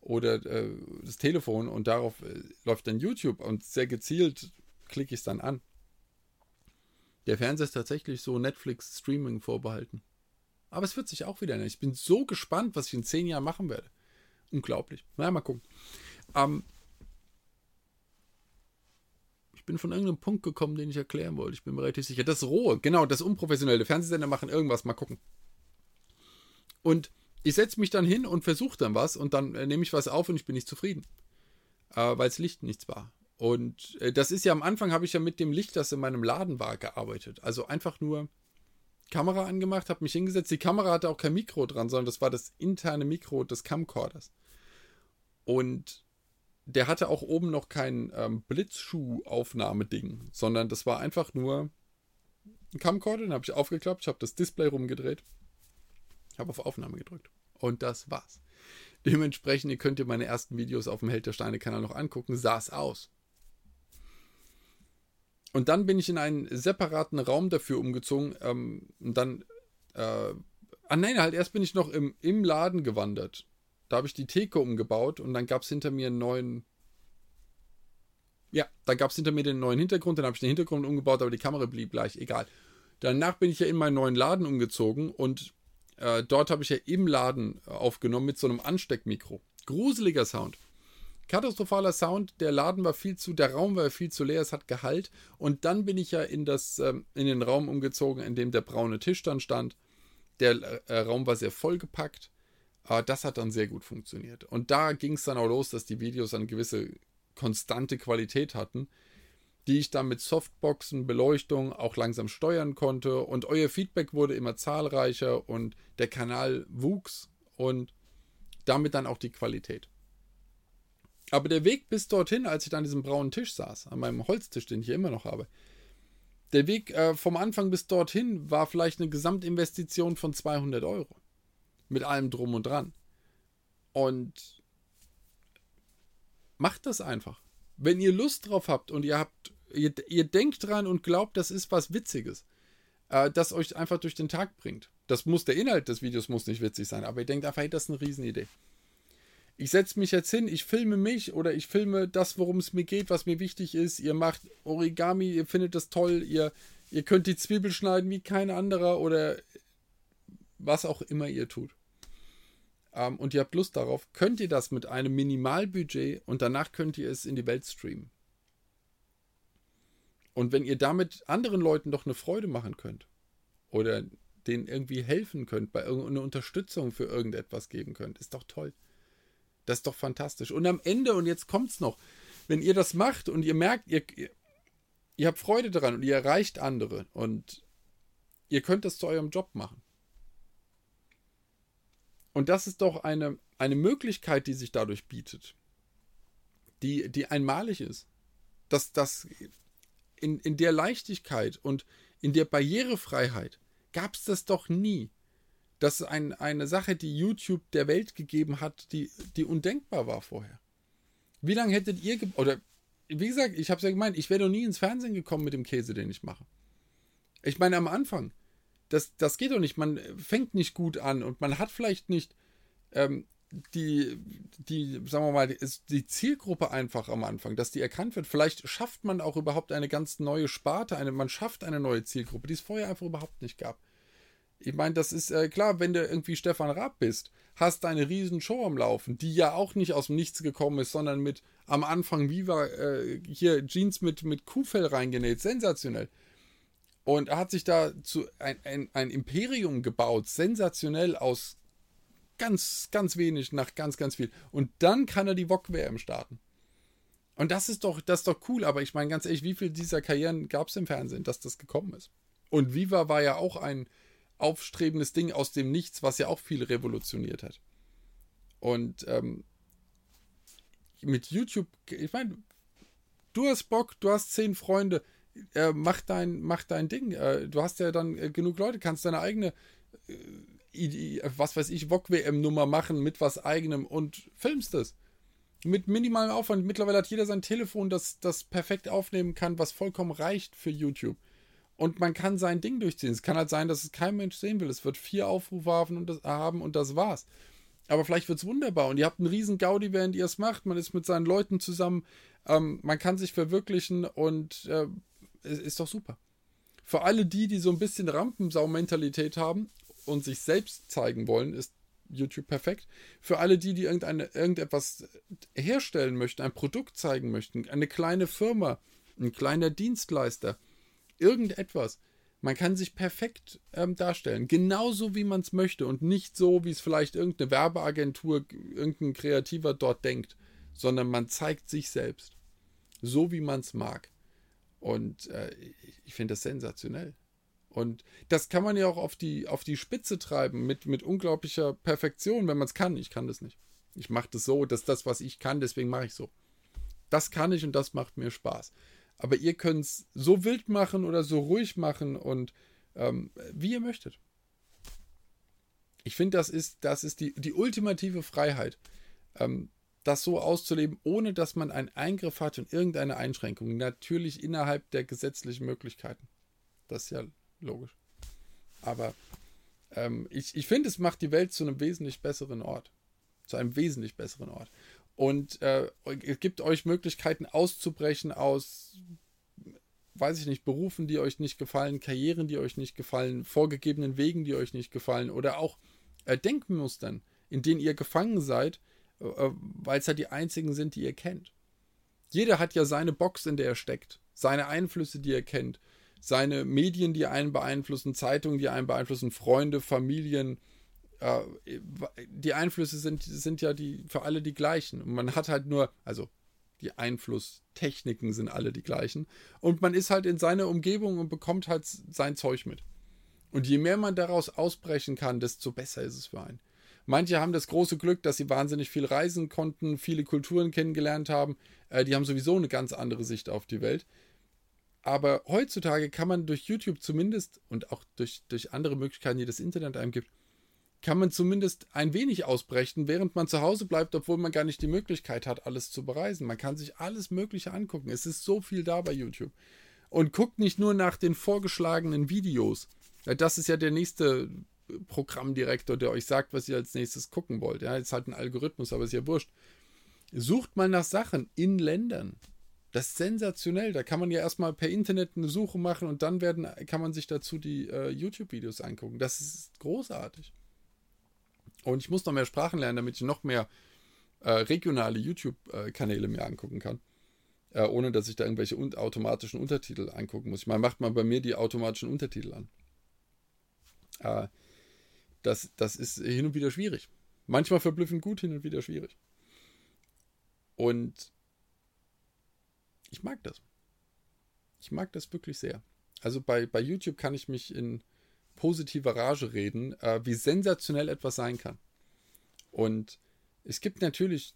oder äh, das Telefon und darauf äh, läuft dann YouTube und sehr gezielt klicke ich es dann an. Der Fernseher ist tatsächlich so Netflix Streaming vorbehalten. Aber es wird sich auch wieder ändern. Ich bin so gespannt, was ich in zehn Jahren machen werde. Unglaublich. Na, ja, mal gucken. Ähm, ich bin von irgendeinem Punkt gekommen, den ich erklären wollte. Ich bin mir relativ sicher. Das Rohe, genau, das Unprofessionelle. Fernsehsender machen irgendwas, mal gucken. Und ich setze mich dann hin und versuche dann was und dann äh, nehme ich was auf und ich bin nicht zufrieden. Äh, weil das Licht nichts war. Und äh, das ist ja am Anfang, habe ich ja mit dem Licht, das in meinem Laden war, gearbeitet. Also einfach nur Kamera angemacht, habe mich hingesetzt. Die Kamera hatte auch kein Mikro dran, sondern das war das interne Mikro des Camcorders. Und der hatte auch oben noch kein ähm, Blitzschuh-Aufnahmeding, sondern das war einfach nur ein Camcorder, den habe ich aufgeklappt, ich habe das Display rumgedreht, habe auf Aufnahme gedrückt. Und das war's. Dementsprechend, ihr könnt ihr meine ersten Videos auf dem Held der Steine-Kanal noch angucken, sah aus. Und dann bin ich in einen separaten Raum dafür umgezogen. Ähm, und dann. Äh, ah, nein, halt, erst bin ich noch im, im Laden gewandert. Da habe ich die Theke umgebaut und dann gab es hinter mir einen neuen. Ja, da gab es hinter mir den neuen Hintergrund, dann habe ich den Hintergrund umgebaut, aber die Kamera blieb gleich, egal. Danach bin ich ja in meinen neuen Laden umgezogen und äh, dort habe ich ja im Laden aufgenommen mit so einem Ansteckmikro. Gruseliger Sound. Katastrophaler Sound, der Laden war viel zu, der Raum war viel zu leer, es hat Gehalt. Und dann bin ich ja in, das, ähm, in den Raum umgezogen, in dem der braune Tisch dann stand. Der äh, Raum war sehr vollgepackt. Aber das hat dann sehr gut funktioniert. Und da ging es dann auch los, dass die Videos eine gewisse konstante Qualität hatten, die ich dann mit Softboxen, Beleuchtung auch langsam steuern konnte. Und euer Feedback wurde immer zahlreicher und der Kanal wuchs und damit dann auch die Qualität. Aber der Weg bis dorthin, als ich an diesem braunen Tisch saß, an meinem Holztisch, den ich hier immer noch habe, der Weg äh, vom Anfang bis dorthin war vielleicht eine Gesamtinvestition von 200 Euro. Mit allem drum und dran. Und macht das einfach. Wenn ihr Lust drauf habt und ihr habt, ihr, ihr denkt dran und glaubt, das ist was Witziges, äh, das euch einfach durch den Tag bringt. Das muss der Inhalt des Videos muss nicht witzig sein, aber ihr denkt einfach, hey, das ist eine Riesenidee. Ich setze mich jetzt hin, ich filme mich oder ich filme das, worum es mir geht, was mir wichtig ist. Ihr macht Origami, ihr findet das toll, ihr, ihr könnt die Zwiebel schneiden wie kein anderer oder was auch immer ihr tut ähm, und ihr habt Lust darauf, könnt ihr das mit einem Minimalbudget und danach könnt ihr es in die Welt streamen. Und wenn ihr damit anderen Leuten doch eine Freude machen könnt oder denen irgendwie helfen könnt, bei irgendeiner Unterstützung für irgendetwas geben könnt, ist doch toll. Das ist doch fantastisch. Und am Ende, und jetzt kommt es noch, wenn ihr das macht und ihr merkt, ihr, ihr, ihr habt Freude daran und ihr erreicht andere und ihr könnt das zu eurem Job machen. Und das ist doch eine, eine Möglichkeit, die sich dadurch bietet, die, die einmalig ist. Dass das in, in der Leichtigkeit und in der Barrierefreiheit gab es das doch nie. Das ist ein, eine Sache, die YouTube der Welt gegeben hat, die, die undenkbar war vorher. Wie lange hättet ihr, oder wie gesagt, ich habe es ja gemeint, ich wäre doch nie ins Fernsehen gekommen mit dem Käse, den ich mache. Ich meine, am Anfang, das, das geht doch nicht. Man fängt nicht gut an und man hat vielleicht nicht ähm, die, die, sagen wir mal, ist die Zielgruppe einfach am Anfang, dass die erkannt wird. Vielleicht schafft man auch überhaupt eine ganz neue Sparte, eine, man schafft eine neue Zielgruppe, die es vorher einfach überhaupt nicht gab. Ich meine, das ist äh, klar, wenn du irgendwie Stefan Raab bist, hast eine riesen Show am Laufen, die ja auch nicht aus dem Nichts gekommen ist, sondern mit am Anfang Viva äh, hier Jeans mit, mit Kuhfell reingenäht, sensationell. Und er hat sich da zu ein, ein, ein Imperium gebaut, sensationell aus ganz, ganz wenig nach ganz, ganz viel. Und dann kann er die VOG-WM starten. Und das ist doch, das ist doch cool, aber ich meine ganz ehrlich, wie viele dieser Karrieren gab es im Fernsehen, dass das gekommen ist? Und Viva war ja auch ein aufstrebendes Ding aus dem Nichts, was ja auch viel revolutioniert hat. Und ähm, mit YouTube, ich meine, du hast Bock, du hast zehn Freunde, äh, mach, dein, mach dein Ding. Äh, du hast ja dann äh, genug Leute, kannst deine eigene, äh, was weiß ich, VOG-WM-Nummer machen mit was eigenem und filmst es. Mit minimalem Aufwand. Mittlerweile hat jeder sein Telefon, das das perfekt aufnehmen kann, was vollkommen reicht für YouTube. Und man kann sein Ding durchziehen. Es kann halt sein, dass es kein Mensch sehen will. Es wird vier Aufrufe haben und das, haben und das war's. Aber vielleicht wird es wunderbar und ihr habt einen riesen Gaudi, während ihr es macht. Man ist mit seinen Leuten zusammen. Ähm, man kann sich verwirklichen und äh, ist doch super. Für alle die, die so ein bisschen Rampensau-Mentalität haben und sich selbst zeigen wollen, ist YouTube perfekt. Für alle die, die irgendeine, irgendetwas herstellen möchten, ein Produkt zeigen möchten, eine kleine Firma, ein kleiner Dienstleister, irgendetwas. Man kann sich perfekt ähm, darstellen, genauso wie man es möchte und nicht so, wie es vielleicht irgendeine Werbeagentur, irgendein Kreativer dort denkt, sondern man zeigt sich selbst, so wie man es mag. Und äh, ich finde das sensationell. Und das kann man ja auch auf die, auf die Spitze treiben mit, mit unglaublicher Perfektion, wenn man es kann. Ich kann das nicht. Ich mache das so, das ist das, was ich kann, deswegen mache ich so. Das kann ich und das macht mir Spaß. Aber ihr könnt es so wild machen oder so ruhig machen und ähm, wie ihr möchtet. Ich finde, das ist, das ist die, die ultimative Freiheit, ähm, das so auszuleben, ohne dass man einen Eingriff hat und irgendeine Einschränkung. Natürlich innerhalb der gesetzlichen Möglichkeiten. Das ist ja logisch. Aber ähm, ich, ich finde, es macht die Welt zu einem wesentlich besseren Ort. Zu einem wesentlich besseren Ort und äh, es gibt euch Möglichkeiten auszubrechen aus, weiß ich nicht, Berufen, die euch nicht gefallen, Karrieren, die euch nicht gefallen, vorgegebenen Wegen, die euch nicht gefallen oder auch äh, Denkmustern, in denen ihr gefangen seid, weil es ja die einzigen sind, die ihr kennt. Jeder hat ja seine Box, in der er steckt, seine Einflüsse, die er kennt, seine Medien, die einen beeinflussen, Zeitungen, die einen beeinflussen, Freunde, Familien, äh, die Einflüsse sind, sind ja die, für alle die gleichen. Und man hat halt nur, also die Einflusstechniken sind alle die gleichen. Und man ist halt in seiner Umgebung und bekommt halt sein Zeug mit. Und je mehr man daraus ausbrechen kann, desto besser ist es für einen. Manche haben das große Glück, dass sie wahnsinnig viel reisen konnten, viele Kulturen kennengelernt haben. Äh, die haben sowieso eine ganz andere Sicht auf die Welt. Aber heutzutage kann man durch YouTube zumindest und auch durch, durch andere Möglichkeiten, die das Internet einem gibt, kann man zumindest ein wenig ausbrechen, während man zu Hause bleibt, obwohl man gar nicht die Möglichkeit hat, alles zu bereisen. Man kann sich alles Mögliche angucken. Es ist so viel da bei YouTube. Und guckt nicht nur nach den vorgeschlagenen Videos. Das ist ja der nächste Programmdirektor, der euch sagt, was ihr als nächstes gucken wollt. Ja, ist halt ein Algorithmus, aber ist ja wurscht. Sucht mal nach Sachen in Ländern. Das ist sensationell. Da kann man ja erstmal per Internet eine Suche machen und dann werden, kann man sich dazu die äh, YouTube-Videos angucken. Das ist großartig. Und ich muss noch mehr Sprachen lernen, damit ich noch mehr äh, regionale YouTube-Kanäle mir angucken kann. Äh, ohne dass ich da irgendwelche un automatischen Untertitel angucken muss. Ich meine, macht man bei mir die automatischen Untertitel an. Äh, das, das ist hin und wieder schwierig. Manchmal verblüffend gut, hin und wieder schwierig. Und ich mag das. Ich mag das wirklich sehr. Also bei, bei YouTube kann ich mich in positiver Rage reden, äh, wie sensationell etwas sein kann. Und es gibt natürlich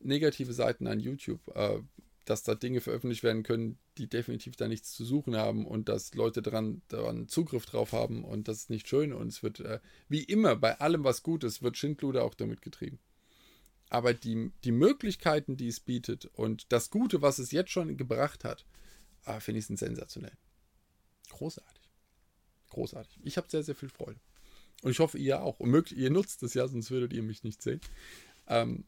negative Seiten an YouTube, äh, dass da Dinge veröffentlicht werden können, die definitiv da nichts zu suchen haben und dass Leute daran, daran Zugriff drauf haben und das ist nicht schön und es wird, äh, wie immer, bei allem, was gut ist, wird Schindluder auch damit getrieben. Aber die, die Möglichkeiten, die es bietet und das Gute, was es jetzt schon gebracht hat, ah, finde ich sensationell. Großartig. Großartig. Ich habe sehr, sehr viel Freude. Und ich hoffe, ihr auch. Und möglich, ihr nutzt es ja, sonst würdet ihr mich nicht sehen. Ähm,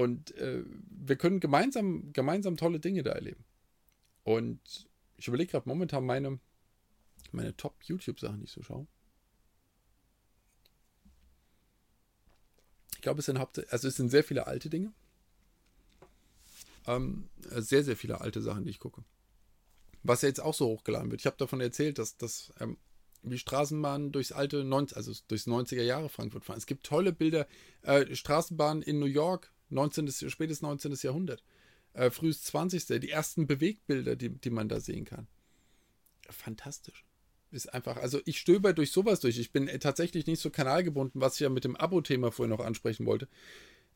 und äh, wir können gemeinsam, gemeinsam tolle Dinge da erleben. Und ich überlege gerade momentan meine, meine Top-YouTube-Sachen, die ich so schaue. Ich glaube, es sind hauptsächlich, also es sind sehr viele alte Dinge. Ähm, sehr, sehr viele alte Sachen, die ich gucke. Was ja jetzt auch so hochgeladen wird. Ich habe davon erzählt, dass, dass ähm, wie Straßenbahnen durchs alte 90, also durchs 90er Jahre Frankfurt fahren. Es gibt tolle Bilder, äh, Straßenbahnen in New York, 19. spätes 19. Jahrhundert, äh, frühes 20. Die ersten Bewegbilder, die, die man da sehen kann. Fantastisch. Ist einfach, also ich stöber durch sowas durch. Ich bin äh, tatsächlich nicht so kanalgebunden, was ich ja mit dem Abo-Thema vorhin noch ansprechen wollte.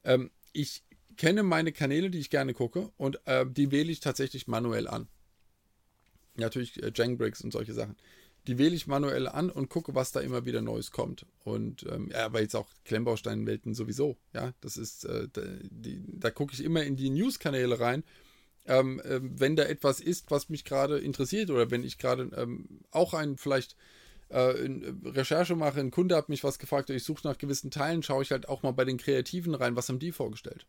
Ähm, ich kenne meine Kanäle, die ich gerne gucke, und äh, die wähle ich tatsächlich manuell an. Natürlich äh, Jangbricks und solche Sachen die wähle ich manuell an und gucke, was da immer wieder Neues kommt. Und ähm, ja, aber jetzt auch Klemmbausteinwelten sowieso. Ja, das ist, äh, da, da gucke ich immer in die News-Kanäle rein. Ähm, äh, wenn da etwas ist, was mich gerade interessiert oder wenn ich gerade ähm, auch ein vielleicht äh, Recherche mache, ein Kunde hat mich was gefragt ich suche nach gewissen Teilen, schaue ich halt auch mal bei den Kreativen rein, was haben die vorgestellt.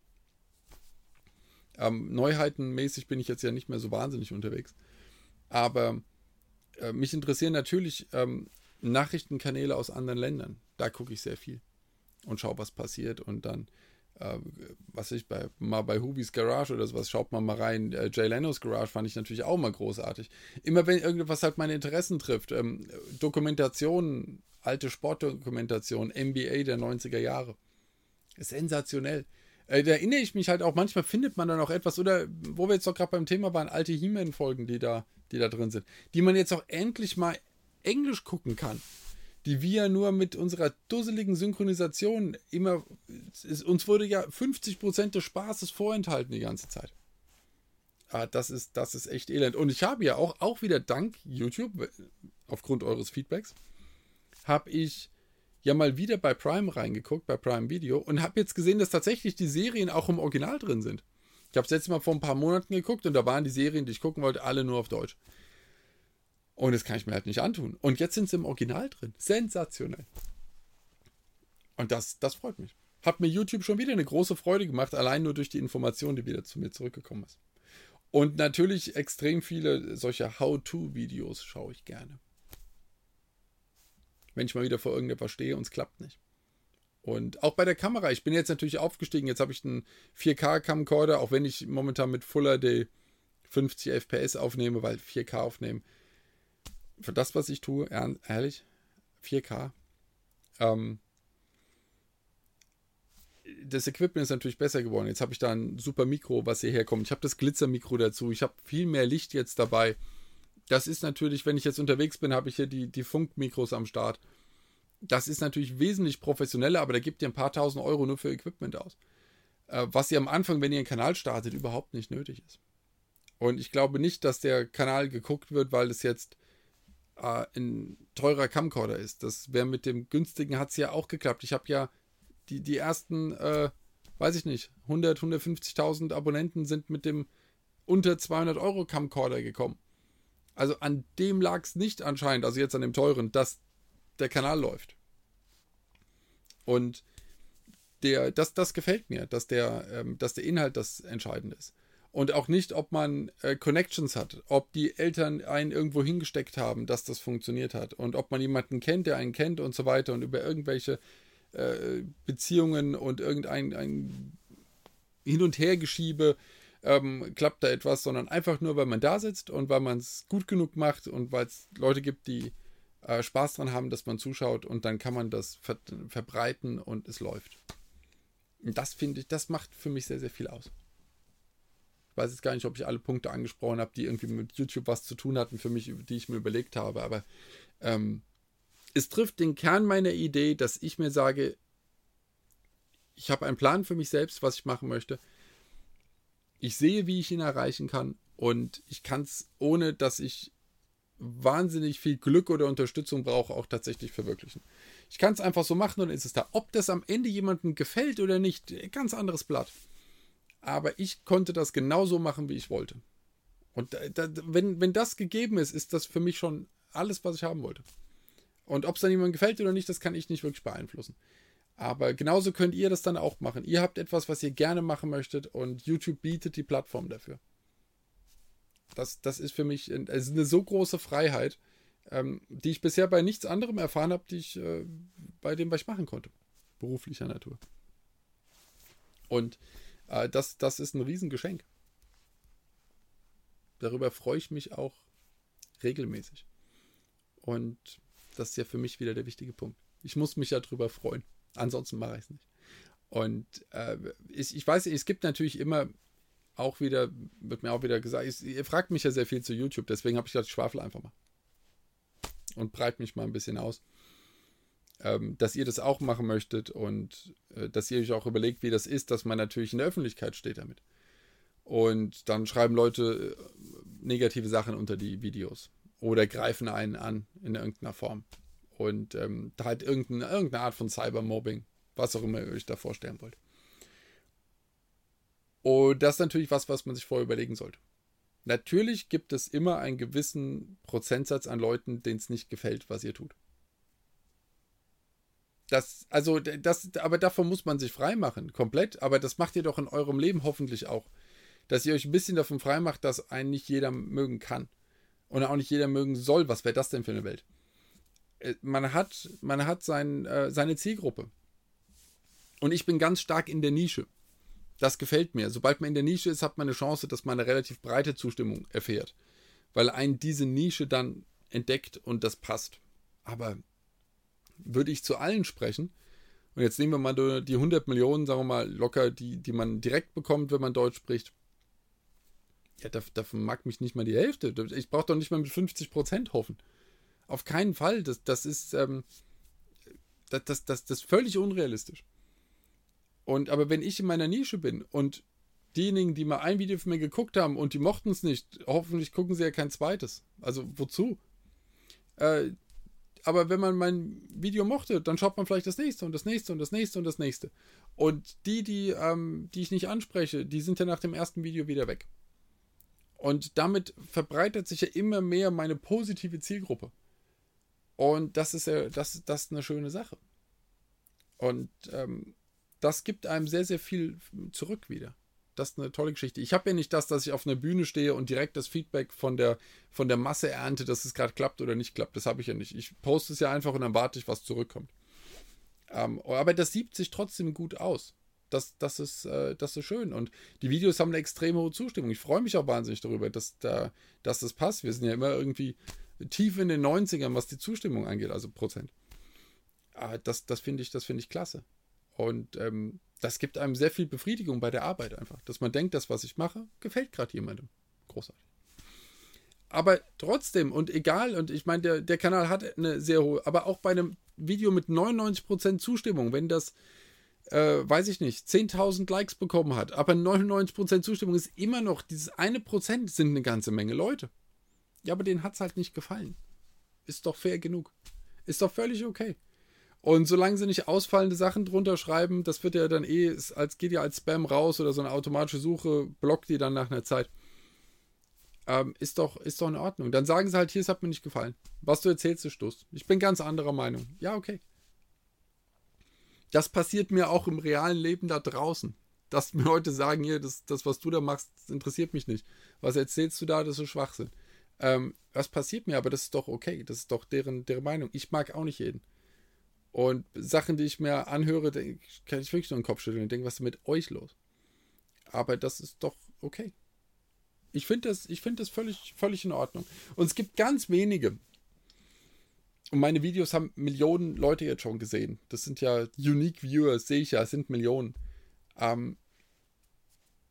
Ähm, Neuheitenmäßig bin ich jetzt ja nicht mehr so wahnsinnig unterwegs. Aber äh, mich interessieren natürlich ähm, Nachrichtenkanäle aus anderen Ländern. Da gucke ich sehr viel und schaue, was passiert. Und dann, äh, was ich bei, mal bei Hubis Garage oder sowas, schaut man mal rein. Äh, Jay Lenos Garage fand ich natürlich auch mal großartig. Immer wenn irgendwas halt meine Interessen trifft, ähm, Dokumentationen, alte Sportdokumentation, NBA der 90er Jahre. Sensationell. Äh, da erinnere ich mich halt auch, manchmal findet man da noch etwas, oder wo wir jetzt doch gerade beim Thema waren, alte He-Man-Folgen, die da, die da drin sind, die man jetzt auch endlich mal Englisch gucken kann. Die wir nur mit unserer dusseligen Synchronisation immer, es, uns wurde ja 50% des Spaßes vorenthalten die ganze Zeit. Ah, das ist, das ist echt elend. Und ich habe ja auch, auch wieder dank YouTube, aufgrund eures Feedbacks, habe ich ja mal wieder bei Prime reingeguckt, bei Prime Video, und habe jetzt gesehen, dass tatsächlich die Serien auch im Original drin sind. Ich habe es letztes Mal vor ein paar Monaten geguckt und da waren die Serien, die ich gucken wollte, alle nur auf Deutsch. Und das kann ich mir halt nicht antun. Und jetzt sind sie im Original drin. Sensationell. Und das, das freut mich. Hat mir YouTube schon wieder eine große Freude gemacht, allein nur durch die Information, die wieder zu mir zurückgekommen ist. Und natürlich extrem viele solcher How-To-Videos schaue ich gerne wenn ich mal wieder vor irgendetwas stehe und es klappt nicht. Und auch bei der Kamera, ich bin jetzt natürlich aufgestiegen, jetzt habe ich einen 4K-Camcorder, auch wenn ich momentan mit Fuller HD 50 FPS aufnehme, weil 4K aufnehmen. Für das, was ich tue, ehrlich, 4K. Ähm, das Equipment ist natürlich besser geworden. Jetzt habe ich da ein super Mikro, was hierher kommt. Ich habe das Glitzermikro dazu. Ich habe viel mehr Licht jetzt dabei das ist natürlich, wenn ich jetzt unterwegs bin, habe ich hier die, die Funkmikros am Start. Das ist natürlich wesentlich professioneller, aber da gibt ihr ein paar tausend Euro nur für Equipment aus. Äh, was ihr am Anfang, wenn ihr einen Kanal startet, überhaupt nicht nötig ist. Und ich glaube nicht, dass der Kanal geguckt wird, weil es jetzt äh, ein teurer Camcorder ist. Das wäre mit dem günstigen hat es ja auch geklappt. Ich habe ja die, die ersten, äh, weiß ich nicht, 100, 150.000 Abonnenten sind mit dem unter 200 Euro Camcorder gekommen. Also an dem lag es nicht anscheinend, also jetzt an dem teuren, dass der Kanal läuft. Und der, das, das gefällt mir, dass der, ähm, dass der Inhalt das Entscheidende ist. Und auch nicht, ob man äh, Connections hat, ob die Eltern einen irgendwo hingesteckt haben, dass das funktioniert hat. Und ob man jemanden kennt, der einen kennt und so weiter und über irgendwelche äh, Beziehungen und irgendein ein Hin- und Hergeschiebe ähm, klappt da etwas, sondern einfach nur, weil man da sitzt und weil man es gut genug macht und weil es Leute gibt, die äh, Spaß dran haben, dass man zuschaut und dann kann man das ver verbreiten und es läuft. Und das finde ich, das macht für mich sehr, sehr viel aus. Ich weiß jetzt gar nicht, ob ich alle Punkte angesprochen habe, die irgendwie mit YouTube was zu tun hatten für mich, die ich mir überlegt habe, aber ähm, es trifft den Kern meiner Idee, dass ich mir sage, ich habe einen Plan für mich selbst, was ich machen möchte. Ich sehe, wie ich ihn erreichen kann und ich kann es, ohne dass ich wahnsinnig viel Glück oder Unterstützung brauche, auch tatsächlich verwirklichen. Ich kann es einfach so machen und ist es da. Ob das am Ende jemandem gefällt oder nicht, ganz anderes Blatt. Aber ich konnte das genauso machen, wie ich wollte. Und da, da, wenn, wenn das gegeben ist, ist das für mich schon alles, was ich haben wollte. Und ob es dann jemandem gefällt oder nicht, das kann ich nicht wirklich beeinflussen. Aber genauso könnt ihr das dann auch machen. Ihr habt etwas, was ihr gerne machen möchtet und YouTube bietet die Plattform dafür. Das, das ist für mich also eine so große Freiheit, ähm, die ich bisher bei nichts anderem erfahren habe, die ich äh, bei dem, was ich machen konnte. Beruflicher Natur. Und äh, das, das ist ein Riesengeschenk. Darüber freue ich mich auch regelmäßig. Und das ist ja für mich wieder der wichtige Punkt. Ich muss mich ja darüber freuen. Ansonsten mache ich es nicht. Und äh, ich, ich weiß, es gibt natürlich immer auch wieder, wird mir auch wieder gesagt, ich, ihr fragt mich ja sehr viel zu YouTube, deswegen habe ich gesagt, ich schwafel einfach mal. Und breite mich mal ein bisschen aus. Ähm, dass ihr das auch machen möchtet und äh, dass ihr euch auch überlegt, wie das ist, dass man natürlich in der Öffentlichkeit steht damit. Und dann schreiben Leute äh, negative Sachen unter die Videos oder greifen einen an in irgendeiner Form. Und ähm, halt irgendeine, irgendeine Art von Cybermobbing, was auch immer ihr euch da vorstellen wollt. Und das ist natürlich was, was man sich vorher überlegen sollte. Natürlich gibt es immer einen gewissen Prozentsatz an Leuten, denen es nicht gefällt, was ihr tut. Das, also, das, aber davon muss man sich freimachen, komplett. Aber das macht ihr doch in eurem Leben hoffentlich auch. Dass ihr euch ein bisschen davon freimacht, dass einen nicht jeder mögen kann. Und auch nicht jeder mögen soll. Was wäre das denn für eine Welt? Äh, man hat, man hat sein, äh, seine Zielgruppe. Und ich bin ganz stark in der Nische. Das gefällt mir. Sobald man in der Nische ist, hat man eine Chance, dass man eine relativ breite Zustimmung erfährt. Weil einen diese Nische dann entdeckt und das passt. Aber würde ich zu allen sprechen, und jetzt nehmen wir mal die 100 Millionen, sagen wir mal, locker, die, die man direkt bekommt, wenn man Deutsch spricht. Ja, davon mag mich nicht mal die Hälfte. Ich brauche doch nicht mal mit 50 Prozent hoffen. Auf keinen Fall. Das, das ist, ähm, das, das, das, das völlig unrealistisch. Und aber wenn ich in meiner Nische bin und diejenigen, die mal ein Video von mir geguckt haben und die mochten es nicht, hoffentlich gucken sie ja kein zweites. Also wozu? Äh, aber wenn man mein Video mochte, dann schaut man vielleicht das nächste und das nächste und das nächste und das nächste. Und die, die, ähm, die ich nicht anspreche, die sind ja nach dem ersten Video wieder weg. Und damit verbreitet sich ja immer mehr meine positive Zielgruppe. Und das ist ja, das, das ist eine schöne Sache. Und ähm, das gibt einem sehr, sehr viel zurück wieder. Das ist eine tolle Geschichte. Ich habe ja nicht das, dass ich auf einer Bühne stehe und direkt das Feedback von der, von der Masse ernte, dass es gerade klappt oder nicht klappt. Das habe ich ja nicht. Ich poste es ja einfach und dann warte ich, was zurückkommt. Ähm, aber das sieht sich trotzdem gut aus. Das, das, ist, äh, das ist schön. Und die Videos haben eine extrem hohe Zustimmung. Ich freue mich auch wahnsinnig darüber, dass, da, dass das passt. Wir sind ja immer irgendwie tief in den 90ern, was die Zustimmung angeht, also Prozent. Aber das, das finde ich, das ich klasse. Und ähm, das gibt einem sehr viel Befriedigung bei der Arbeit einfach, dass man denkt, das, was ich mache, gefällt gerade jemandem. Großartig. Aber trotzdem und egal, und ich meine, der, der Kanal hat eine sehr hohe, aber auch bei einem Video mit 99% Zustimmung, wenn das, äh, weiß ich nicht, 10.000 Likes bekommen hat, aber 99% Zustimmung ist immer noch, dieses eine Prozent sind eine ganze Menge Leute. Ja, aber denen hat es halt nicht gefallen. Ist doch fair genug. Ist doch völlig okay. Und solange sie nicht ausfallende Sachen drunter schreiben, das wird ja dann eh, als geht ja als Spam raus oder so eine automatische Suche, blockt die dann nach einer Zeit. Ähm, ist, doch, ist doch in Ordnung. Dann sagen sie halt, hier, es hat mir nicht gefallen. Was du erzählst, ist Stuss. Ich bin ganz anderer Meinung. Ja, okay. Das passiert mir auch im realen Leben da draußen. Dass mir Leute sagen, hier, das, das was du da machst, interessiert mich nicht. Was erzählst du da, das ist Schwachsinn. Ähm, das passiert mir, aber das ist doch okay. Das ist doch deren, deren Meinung. Ich mag auch nicht jeden. Und Sachen, die ich mir anhöre, kann ich wirklich nur den Kopf schütteln und denke, was ist mit euch los? Aber das ist doch okay. Ich finde das, ich find das völlig, völlig in Ordnung. Und es gibt ganz wenige. Und meine Videos haben Millionen Leute jetzt schon gesehen. Das sind ja Unique Viewers, sehe ich ja, es sind Millionen. Ähm,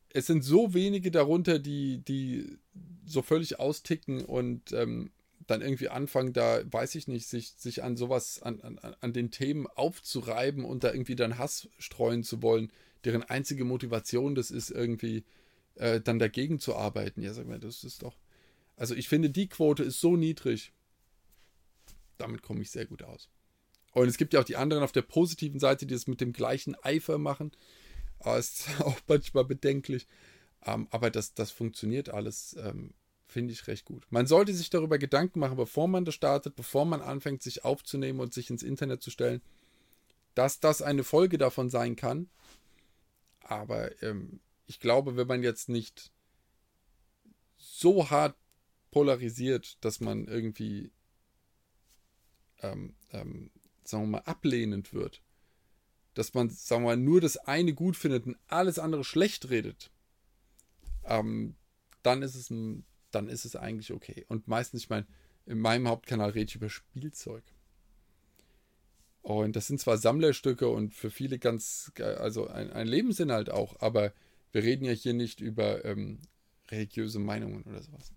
es sind so wenige darunter, die, die so völlig austicken und ähm, dann irgendwie anfangen, da, weiß ich nicht, sich, sich an sowas, an, an, an den Themen aufzureiben und da irgendwie dann Hass streuen zu wollen, deren einzige Motivation das ist, irgendwie äh, dann dagegen zu arbeiten. Ja, sag mal, das ist doch. Also ich finde, die Quote ist so niedrig. Damit komme ich sehr gut aus. Und es gibt ja auch die anderen auf der positiven Seite, die es mit dem gleichen Eifer machen. Aber es ist auch manchmal bedenklich. Ähm, aber das, das funktioniert alles, ähm, finde ich recht gut. Man sollte sich darüber Gedanken machen, bevor man das startet, bevor man anfängt, sich aufzunehmen und sich ins Internet zu stellen, dass das eine Folge davon sein kann. Aber ähm, ich glaube, wenn man jetzt nicht so hart polarisiert, dass man irgendwie, ähm, ähm, sagen wir mal, ablehnend wird, dass man, sagen wir mal, nur das eine gut findet und alles andere schlecht redet, ähm, dann ist es ein, dann ist es eigentlich okay. Und meistens, ich meine, in meinem Hauptkanal rede ich über Spielzeug. Und das sind zwar Sammlerstücke und für viele ganz, also ein, ein Lebensinhalt auch, aber wir reden ja hier nicht über ähm, religiöse Meinungen oder sowas.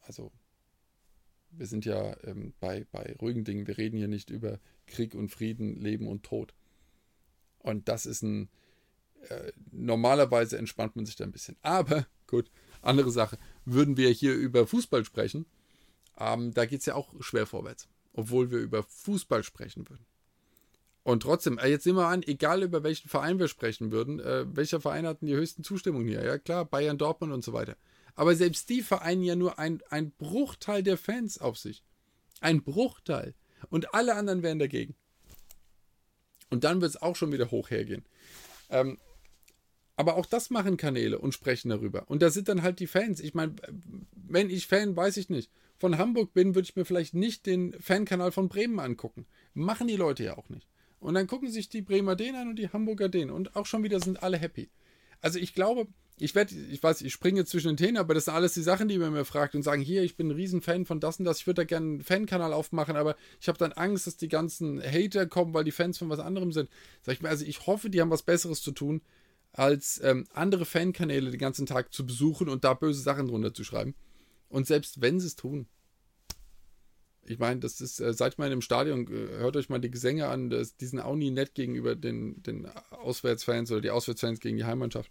Also, wir sind ja ähm, bei, bei ruhigen Dingen, wir reden hier nicht über Krieg und Frieden, Leben und Tod. Und das ist ein, äh, normalerweise entspannt man sich da ein bisschen. Aber, gut, andere Sache. Würden wir hier über Fußball sprechen, ähm, da geht es ja auch schwer vorwärts. Obwohl wir über Fußball sprechen würden. Und trotzdem, äh, jetzt nehmen wir an, egal über welchen Verein wir sprechen würden, äh, welcher Verein hat denn die höchsten Zustimmungen hier? Ja klar, Bayern, Dortmund und so weiter. Aber selbst die vereinen ja nur ein, ein Bruchteil der Fans auf sich. Ein Bruchteil. Und alle anderen wären dagegen. Und dann wird es auch schon wieder hoch hergehen. Ähm, aber auch das machen Kanäle und sprechen darüber. Und da sind dann halt die Fans. Ich meine, wenn ich Fan, weiß ich nicht, von Hamburg bin, würde ich mir vielleicht nicht den Fankanal von Bremen angucken. Machen die Leute ja auch nicht. Und dann gucken sich die Bremer den an und die Hamburger den. Und auch schon wieder sind alle happy. Also ich glaube, ich werde, ich weiß, ich springe zwischen den Themen, aber das sind alles die Sachen, die man mir fragt und sagen, hier, ich bin ein Riesenfan von das und das, ich würde da gerne einen Fankanal aufmachen, aber ich habe dann Angst, dass die ganzen Hater kommen, weil die Fans von was anderem sind. Sag ich mir, also ich hoffe, die haben was Besseres zu tun, als ähm, andere Fankanäle den ganzen Tag zu besuchen und da böse Sachen drunter zu schreiben. Und selbst wenn sie es tun, ich meine, das ist, äh, seid mal im Stadion, äh, hört euch mal die Gesänge an, das, die sind auch nie nett gegenüber den, den Auswärtsfans oder die Auswärtsfans gegen die Heimmannschaft.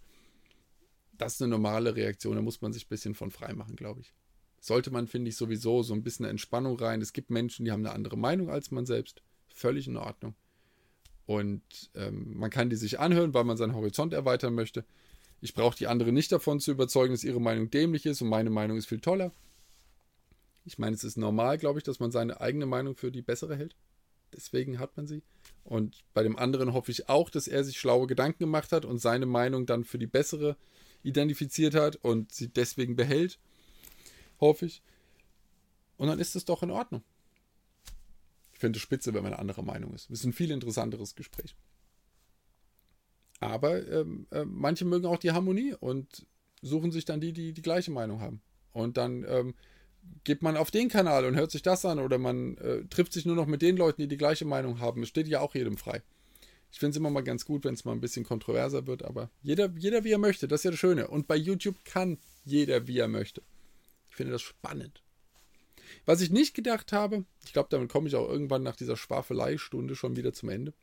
Das ist eine normale Reaktion, da muss man sich ein bisschen von frei machen, glaube ich. Sollte man, finde ich, sowieso so ein bisschen Entspannung rein. Es gibt Menschen, die haben eine andere Meinung als man selbst. Völlig in Ordnung. Und ähm, man kann die sich anhören, weil man seinen Horizont erweitern möchte. Ich brauche die anderen nicht davon zu überzeugen, dass ihre Meinung dämlich ist und meine Meinung ist viel toller. Ich meine, es ist normal, glaube ich, dass man seine eigene Meinung für die bessere hält. Deswegen hat man sie. Und bei dem anderen hoffe ich auch, dass er sich schlaue Gedanken gemacht hat und seine Meinung dann für die bessere identifiziert hat und sie deswegen behält. Hoffe ich. Und dann ist es doch in Ordnung. Finde es spitze, wenn man eine andere Meinung ist. Es ist ein viel interessanteres Gespräch. Aber ähm, äh, manche mögen auch die Harmonie und suchen sich dann die, die die gleiche Meinung haben. Und dann ähm, geht man auf den Kanal und hört sich das an oder man äh, trifft sich nur noch mit den Leuten, die die gleiche Meinung haben. Es steht ja auch jedem frei. Ich finde es immer mal ganz gut, wenn es mal ein bisschen kontroverser wird, aber jeder, jeder wie er möchte, das ist ja das Schöne. Und bei YouTube kann jeder wie er möchte. Ich finde das spannend. Was ich nicht gedacht habe, ich glaube, damit komme ich auch irgendwann nach dieser Schwafeleistunde schon wieder zum Ende,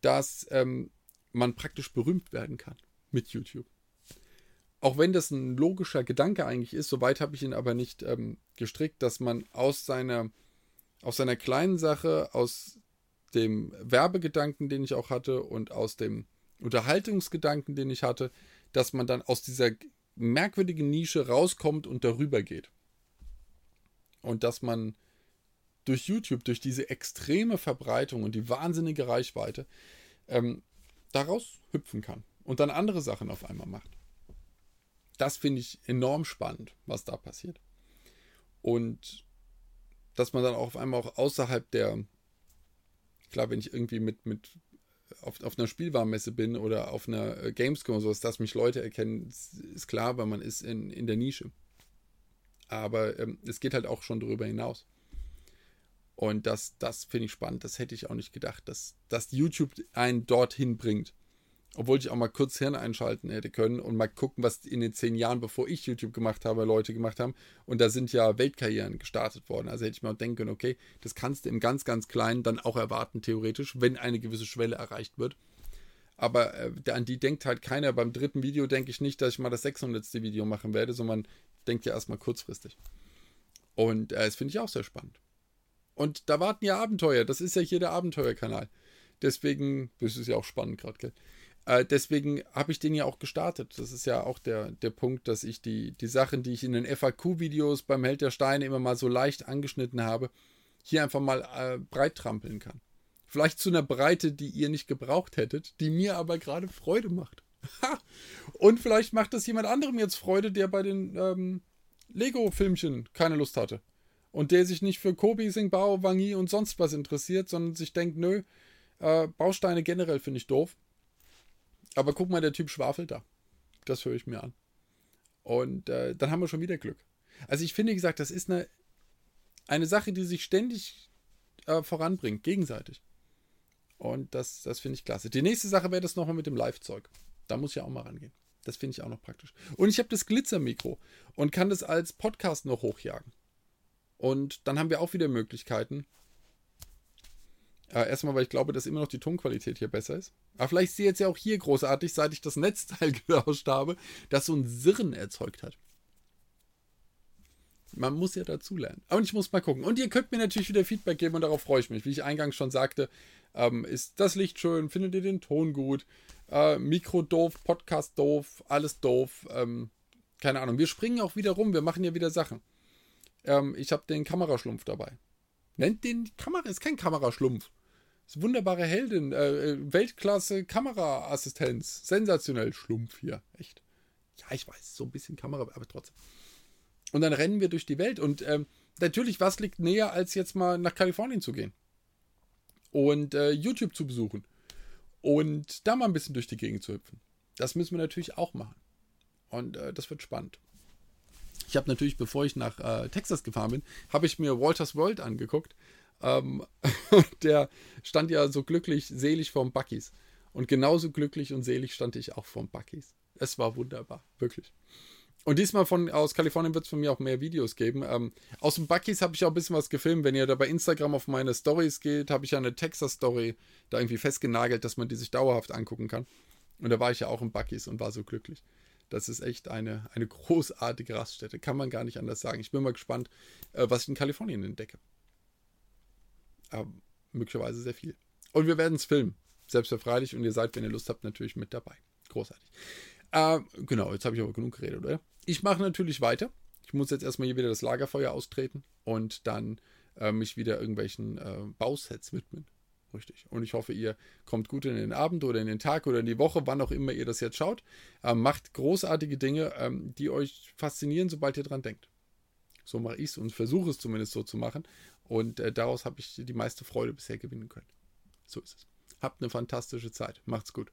dass ähm, man praktisch berühmt werden kann mit YouTube. Auch wenn das ein logischer Gedanke eigentlich ist, soweit habe ich ihn aber nicht ähm, gestrickt, dass man aus seiner, aus seiner kleinen Sache, aus dem Werbegedanken, den ich auch hatte und aus dem Unterhaltungsgedanken, den ich hatte, dass man dann aus dieser merkwürdigen Nische rauskommt und darüber geht. Und dass man durch YouTube, durch diese extreme Verbreitung und die wahnsinnige Reichweite, ähm, daraus hüpfen kann und dann andere Sachen auf einmal macht das finde ich enorm spannend, was da passiert. Und dass man dann auch auf einmal auch außerhalb der, klar, wenn ich irgendwie mit, mit auf, auf einer Spielwarenmesse bin oder auf einer äh, Gamescom oder sowas, dass mich Leute erkennen, ist klar, weil man ist in, in der Nische. Aber ähm, es geht halt auch schon darüber hinaus. Und das, das finde ich spannend. Das hätte ich auch nicht gedacht, dass, dass YouTube einen dorthin bringt. Obwohl ich auch mal kurz Hirn einschalten hätte können und mal gucken, was in den zehn Jahren, bevor ich YouTube gemacht habe, Leute gemacht haben. Und da sind ja Weltkarrieren gestartet worden. Also hätte ich mir auch denken können, okay, das kannst du im ganz, ganz Kleinen dann auch erwarten, theoretisch, wenn eine gewisse Schwelle erreicht wird. Aber äh, an die denkt halt keiner. Beim dritten Video denke ich nicht, dass ich mal das 600. Video machen werde, sondern denkt ja erstmal kurzfristig. Und äh, das finde ich auch sehr spannend. Und da warten ja Abenteuer. Das ist ja hier der Abenteuerkanal. Deswegen, das ist ja auch spannend gerade, gell? Äh, deswegen habe ich den ja auch gestartet. Das ist ja auch der, der Punkt, dass ich die, die Sachen, die ich in den FAQ-Videos beim Held der Steine immer mal so leicht angeschnitten habe, hier einfach mal äh, breit trampeln kann. Vielleicht zu einer Breite, die ihr nicht gebraucht hättet, die mir aber gerade Freude macht. Und vielleicht macht das jemand anderem jetzt Freude, der bei den ähm, Lego-Filmchen keine Lust hatte. Und der sich nicht für Kobi, Singbao, Wangi und sonst was interessiert, sondern sich denkt, nö, äh, Bausteine generell finde ich doof. Aber guck mal, der Typ schwafelt da. Das höre ich mir an. Und äh, dann haben wir schon wieder Glück. Also ich finde, wie gesagt, das ist eine, eine Sache, die sich ständig äh, voranbringt, gegenseitig. Und das, das finde ich klasse. Die nächste Sache wäre das nochmal mit dem Live-Zeug. Da muss ich auch mal rangehen. Das finde ich auch noch praktisch. Und ich habe das Glitzermikro und kann das als Podcast noch hochjagen. Und dann haben wir auch wieder Möglichkeiten, äh, erstmal, weil ich glaube, dass immer noch die Tonqualität hier besser ist. Aber vielleicht ist sie jetzt ja auch hier großartig, seit ich das Netzteil gelauscht habe, das so ein Sirren erzeugt hat. Man muss ja dazulernen. Aber ich muss mal gucken. Und ihr könnt mir natürlich wieder Feedback geben und darauf freue ich mich. Wie ich eingangs schon sagte, ähm, ist das Licht schön? Findet ihr den Ton gut? Äh, Mikro doof, Podcast doof, alles doof. Ähm, keine Ahnung. Wir springen auch wieder rum. Wir machen ja wieder Sachen. Ähm, ich habe den Kameraschlumpf dabei. Nennt den Kamera, ist kein Kameraschlumpf wunderbare Heldin, äh, äh, Weltklasse Kameraassistenz. Sensationell Schlumpf hier. Echt. Ja, ich weiß, so ein bisschen Kamera, aber trotzdem. Und dann rennen wir durch die Welt. Und ähm, natürlich, was liegt näher, als jetzt mal nach Kalifornien zu gehen? Und äh, YouTube zu besuchen. Und da mal ein bisschen durch die Gegend zu hüpfen. Das müssen wir natürlich auch machen. Und äh, das wird spannend. Ich habe natürlich, bevor ich nach äh, Texas gefahren bin, habe ich mir Walters World angeguckt. Ähm, der stand ja so glücklich, selig vorm Buckys. Und genauso glücklich und selig stand ich auch vorm Buckys. Es war wunderbar, wirklich. Und diesmal von aus Kalifornien wird es von mir auch mehr Videos geben. Ähm, aus dem Buckys habe ich auch ein bisschen was gefilmt. Wenn ihr da bei Instagram auf meine Stories geht, habe ich ja eine Texas-Story da irgendwie festgenagelt, dass man die sich dauerhaft angucken kann. Und da war ich ja auch im Buckys und war so glücklich. Das ist echt eine, eine großartige Raststätte. Kann man gar nicht anders sagen. Ich bin mal gespannt, äh, was ich in Kalifornien entdecke. Aber möglicherweise sehr viel. Und wir werden es filmen. Selbstverfreilich. Und ihr seid, wenn ihr Lust habt, natürlich mit dabei. Großartig. Äh, genau, jetzt habe ich aber genug geredet, oder? Ich mache natürlich weiter. Ich muss jetzt erstmal hier wieder das Lagerfeuer austreten und dann äh, mich wieder irgendwelchen äh, Bausets widmen. Richtig. Und ich hoffe, ihr kommt gut in den Abend oder in den Tag oder in die Woche, wann auch immer ihr das jetzt schaut. Ähm, macht großartige Dinge, ähm, die euch faszinieren, sobald ihr dran denkt. So mache ich es und versuche es zumindest so zu machen. Und äh, daraus habe ich die meiste Freude bisher gewinnen können. So ist es. Habt eine fantastische Zeit. Macht's gut.